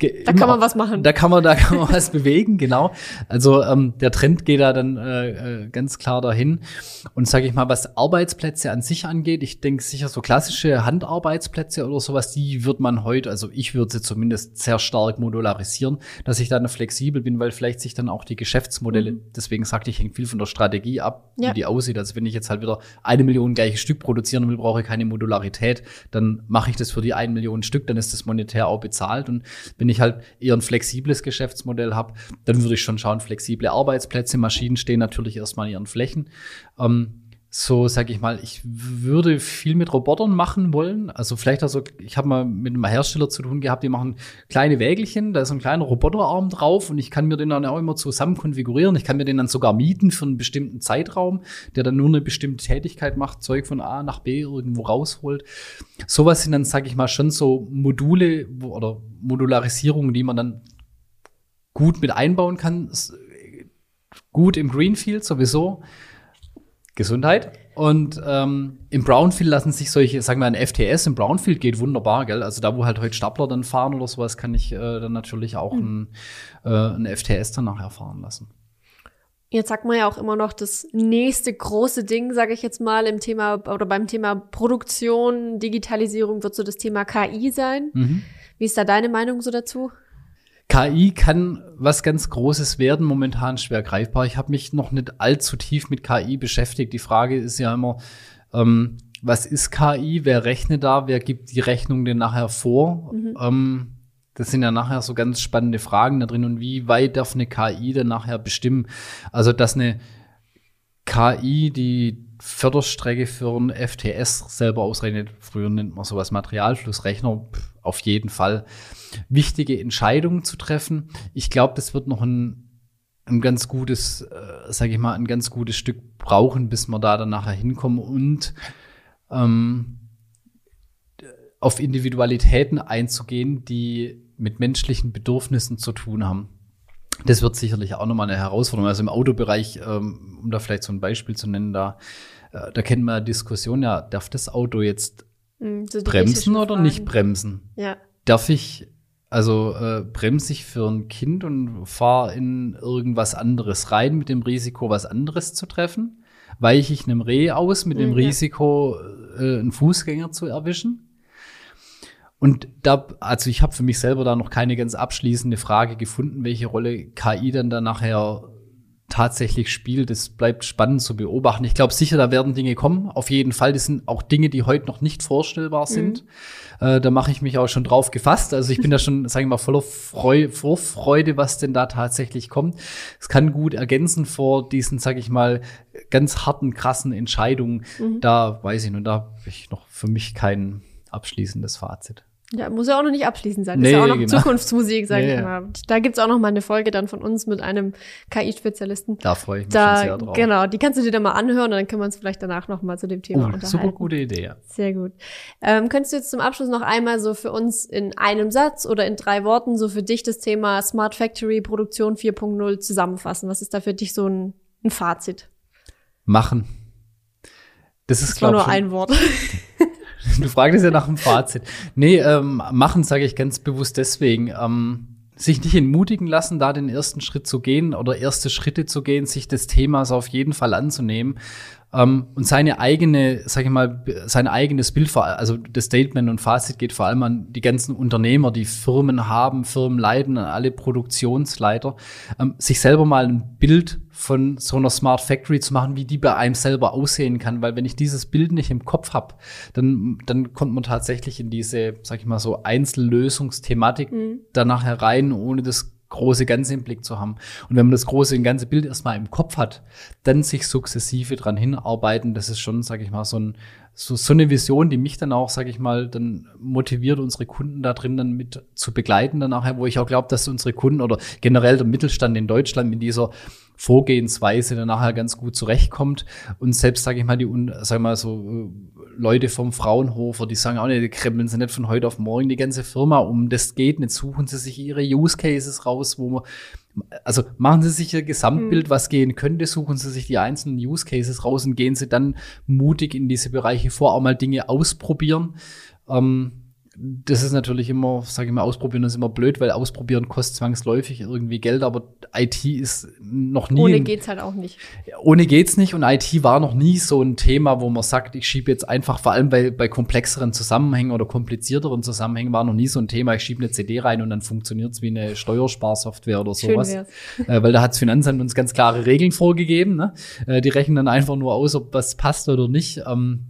[SPEAKER 2] Da kann man was machen.
[SPEAKER 1] Da kann man, da [LAUGHS] kann man was bewegen, genau. Also ähm, der Trend geht da dann äh, äh, ganz klar dahin. Und sage ich mal, was Arbeitsplätze an sich angeht, ich denke sicher so klassische Handarbeitsplätze oder sowas, die wird man heute, also ich würde sie zumindest sehr stark modularisieren, dass ich dann flexibel bin, weil vielleicht sich dann auch die Geschäftsmodelle, deswegen sagte ich, hängt viel von der Strategie ab,
[SPEAKER 2] Ja.
[SPEAKER 1] wie die aussieht. Also wenn ich jetzt halt wieder eine Million gleiche Stück produzieren will, brauche ich keine Modularität, dann mache ich das für die eine Million Stück, dann ist das monetär auch bezahlt. Und wenn ich halt eher ein flexibles Geschäftsmodell habe, dann würde ich schon schauen, flexible Arbeitsplätze, Maschinen stehen natürlich erstmal in ihren Flächen. Ähm, so, sag ich mal, ich würde viel mit Robotern machen wollen. Also vielleicht also, ich habe mal mit einem Hersteller zu tun gehabt, die machen kleine Wägelchen, da ist ein kleiner Roboterarm drauf und ich kann mir den dann auch immer zusammen konfigurieren. Ich kann mir den dann sogar mieten für einen bestimmten Zeitraum, der dann nur eine bestimmte Tätigkeit macht, Zeug von A nach B irgendwo rausholt. Sowas sind dann, sag ich mal, schon so Module oder Modularisierungen, die man dann gut mit einbauen kann. Gut im Greenfield sowieso Gesundheit. Und ähm, im Brownfield lassen sich solche, sagen wir ein FTS im Brownfield geht wunderbar, gell? Also da, wo halt heute Stapler dann fahren oder sowas, kann ich äh, dann natürlich auch mhm. ein, äh, ein FTS dann nachher fahren lassen.
[SPEAKER 2] Jetzt sagt man ja auch immer noch, das nächste große Ding, sage ich jetzt mal, im Thema oder beim Thema Produktion, Digitalisierung wird so das Thema KI sein. Mhm. Wie ist da deine Meinung so dazu?
[SPEAKER 1] KI kann was ganz Großes werden, momentan schwer greifbar. Ich habe mich noch nicht allzu tief mit KI beschäftigt. Die Frage ist ja immer, ähm, was ist KI? Wer rechnet da? Wer gibt die Rechnung denn nachher vor? Mhm. Ähm, das sind ja nachher so ganz spannende Fragen da drin. Und wie weit darf eine KI denn nachher bestimmen? Also, dass eine KI die Förderstrecke für ein FTS selber ausrechnet, früher nennt man sowas Materialflussrechner, auf jeden Fall wichtige Entscheidungen zu treffen. Ich glaube, das wird noch ein, ein ganz gutes, äh, sage ich mal, ein ganz gutes Stück brauchen, bis wir da dann nachher hinkommen und ähm, auf Individualitäten einzugehen, die mit menschlichen Bedürfnissen zu tun haben. Das wird sicherlich auch nochmal eine Herausforderung. Also im Autobereich, ähm, um da vielleicht so ein Beispiel zu nennen, da, äh, da kennen wir Diskussion, ja, darf das Auto jetzt hm, so bremsen oder Fragen. nicht bremsen?
[SPEAKER 2] Ja.
[SPEAKER 1] Darf ich, also äh, bremse ich für ein Kind und fahre in irgendwas anderes rein mit dem Risiko, was anderes zu treffen? Weiche ich einem Reh aus mit dem mhm, Risiko, äh, einen Fußgänger zu erwischen? Und da, also ich habe für mich selber da noch keine ganz abschließende Frage gefunden, welche Rolle KI dann da nachher tatsächlich spielt. Das bleibt spannend zu beobachten. Ich glaube sicher, da werden Dinge kommen. Auf jeden Fall. Das sind auch Dinge, die heute noch nicht vorstellbar mhm. sind. Mhm. Äh, da mache ich mich auch schon drauf gefasst. Also ich bin da schon, [LAUGHS] sage ich mal, voller Freu Vorfreude, was denn da tatsächlich kommt. Es kann gut ergänzen vor diesen, sage ich mal, ganz harten, krassen Entscheidungen. Mhm. Da weiß ich nur, da habe ich noch für mich kein abschließendes Fazit.
[SPEAKER 2] Ja, muss ja auch noch nicht abschließend sein. Das nee, ist ja auch noch genau. Zukunftsmusik, sage nee, ich mal. Da gibt's auch noch mal eine Folge dann von uns mit einem KI-Spezialisten.
[SPEAKER 1] Da freue ich mich da, sehr drauf.
[SPEAKER 2] Genau, die kannst du dir dann mal anhören und dann können wir uns vielleicht danach noch mal zu dem Thema
[SPEAKER 1] uh,
[SPEAKER 2] unterhalten.
[SPEAKER 1] Super gute Idee, ja.
[SPEAKER 2] Sehr gut. Ähm, könntest du jetzt zum Abschluss noch einmal so für uns in einem Satz oder in drei Worten so für dich das Thema Smart Factory Produktion 4.0 zusammenfassen? Was ist da für dich so ein, ein Fazit?
[SPEAKER 1] Machen. Das ist, glaube
[SPEAKER 2] ich. nur ein Wort. [LAUGHS]
[SPEAKER 1] Du fragst ja nach dem Fazit. Nee, ähm, machen sage ich ganz bewusst deswegen. Ähm, sich nicht entmutigen lassen, da den ersten Schritt zu gehen oder erste Schritte zu gehen, sich des Themas auf jeden Fall anzunehmen ähm, und seine eigene, sag ich mal, sein eigenes Bild, also das Statement und Fazit geht vor allem an die ganzen Unternehmer, die Firmen haben, Firmen leiten, an alle Produktionsleiter, ähm, sich selber mal ein Bild von so einer Smart Factory zu machen, wie die bei einem selber aussehen kann, weil wenn ich dieses Bild nicht im Kopf habe, dann dann kommt man tatsächlich in diese, sag ich mal so Einzellösungsthematik mhm. danach herein, ohne das große Ganze im Blick zu haben. Und wenn man das große ganze Bild erstmal im Kopf hat, dann sich sukzessive dran hinarbeiten, das ist schon, sage ich mal, so, ein, so, so eine Vision, die mich dann auch, sage ich mal, dann motiviert, unsere Kunden da drin dann mit zu begleiten dann nachher, wo ich auch glaube, dass unsere Kunden oder generell der Mittelstand in Deutschland mit dieser Vorgehensweise dann nachher ganz gut zurechtkommt. Und selbst, sage ich mal, die, sag ich mal, so Leute vom Fraunhofer, die sagen auch nicht, die krempeln sie nicht von heute auf morgen die ganze Firma um. Das geht nicht. Suchen sie sich ihre Use Cases raus, wo man, also machen sie sich ihr Gesamtbild, mhm. was gehen könnte, suchen sie sich die einzelnen Use Cases raus und gehen sie dann mutig in diese Bereiche vor, auch mal Dinge ausprobieren. Ähm, das ist natürlich immer, sage ich mal, ausprobieren ist immer blöd, weil ausprobieren kostet zwangsläufig irgendwie Geld, aber IT ist noch nie.
[SPEAKER 2] Ohne geht's halt auch nicht.
[SPEAKER 1] Ohne geht's nicht und IT war noch nie so ein Thema, wo man sagt, ich schiebe jetzt einfach, vor allem bei, bei komplexeren Zusammenhängen oder komplizierteren Zusammenhängen war noch nie so ein Thema, ich schiebe eine CD rein und dann funktioniert's wie eine Steuersparsoftware oder sowas. Schön äh, weil da hat's Finanzamt uns ganz klare Regeln vorgegeben. Ne? Äh, die rechnen dann einfach nur aus, ob was passt oder nicht. Ähm,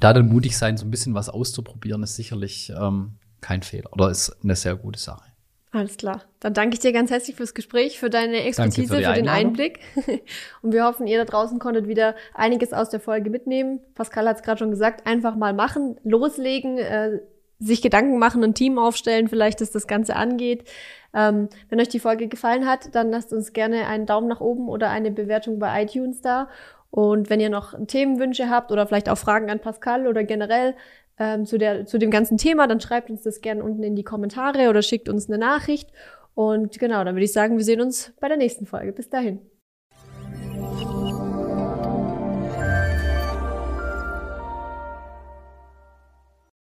[SPEAKER 1] da dann mutig sein, so ein bisschen was auszuprobieren, ist sicherlich ähm, kein Fehler oder ist eine sehr gute Sache.
[SPEAKER 2] Alles klar. Dann danke ich dir ganz herzlich fürs Gespräch, für deine Expertise, für, für den Einblick. [LAUGHS] Und wir hoffen, ihr da draußen konntet wieder einiges aus der Folge mitnehmen. Pascal hat es gerade schon gesagt, einfach mal machen, loslegen, äh, sich Gedanken machen, ein Team aufstellen, vielleicht, dass das Ganze angeht. Ähm, wenn euch die Folge gefallen hat, dann lasst uns gerne einen Daumen nach oben oder eine Bewertung bei iTunes da. Und wenn ihr noch Themenwünsche habt oder vielleicht auch Fragen an Pascal oder generell ähm, zu, der, zu dem ganzen Thema, dann schreibt uns das gerne unten in die Kommentare oder schickt uns eine Nachricht. Und genau, dann würde ich sagen, wir sehen uns bei der nächsten Folge. Bis dahin.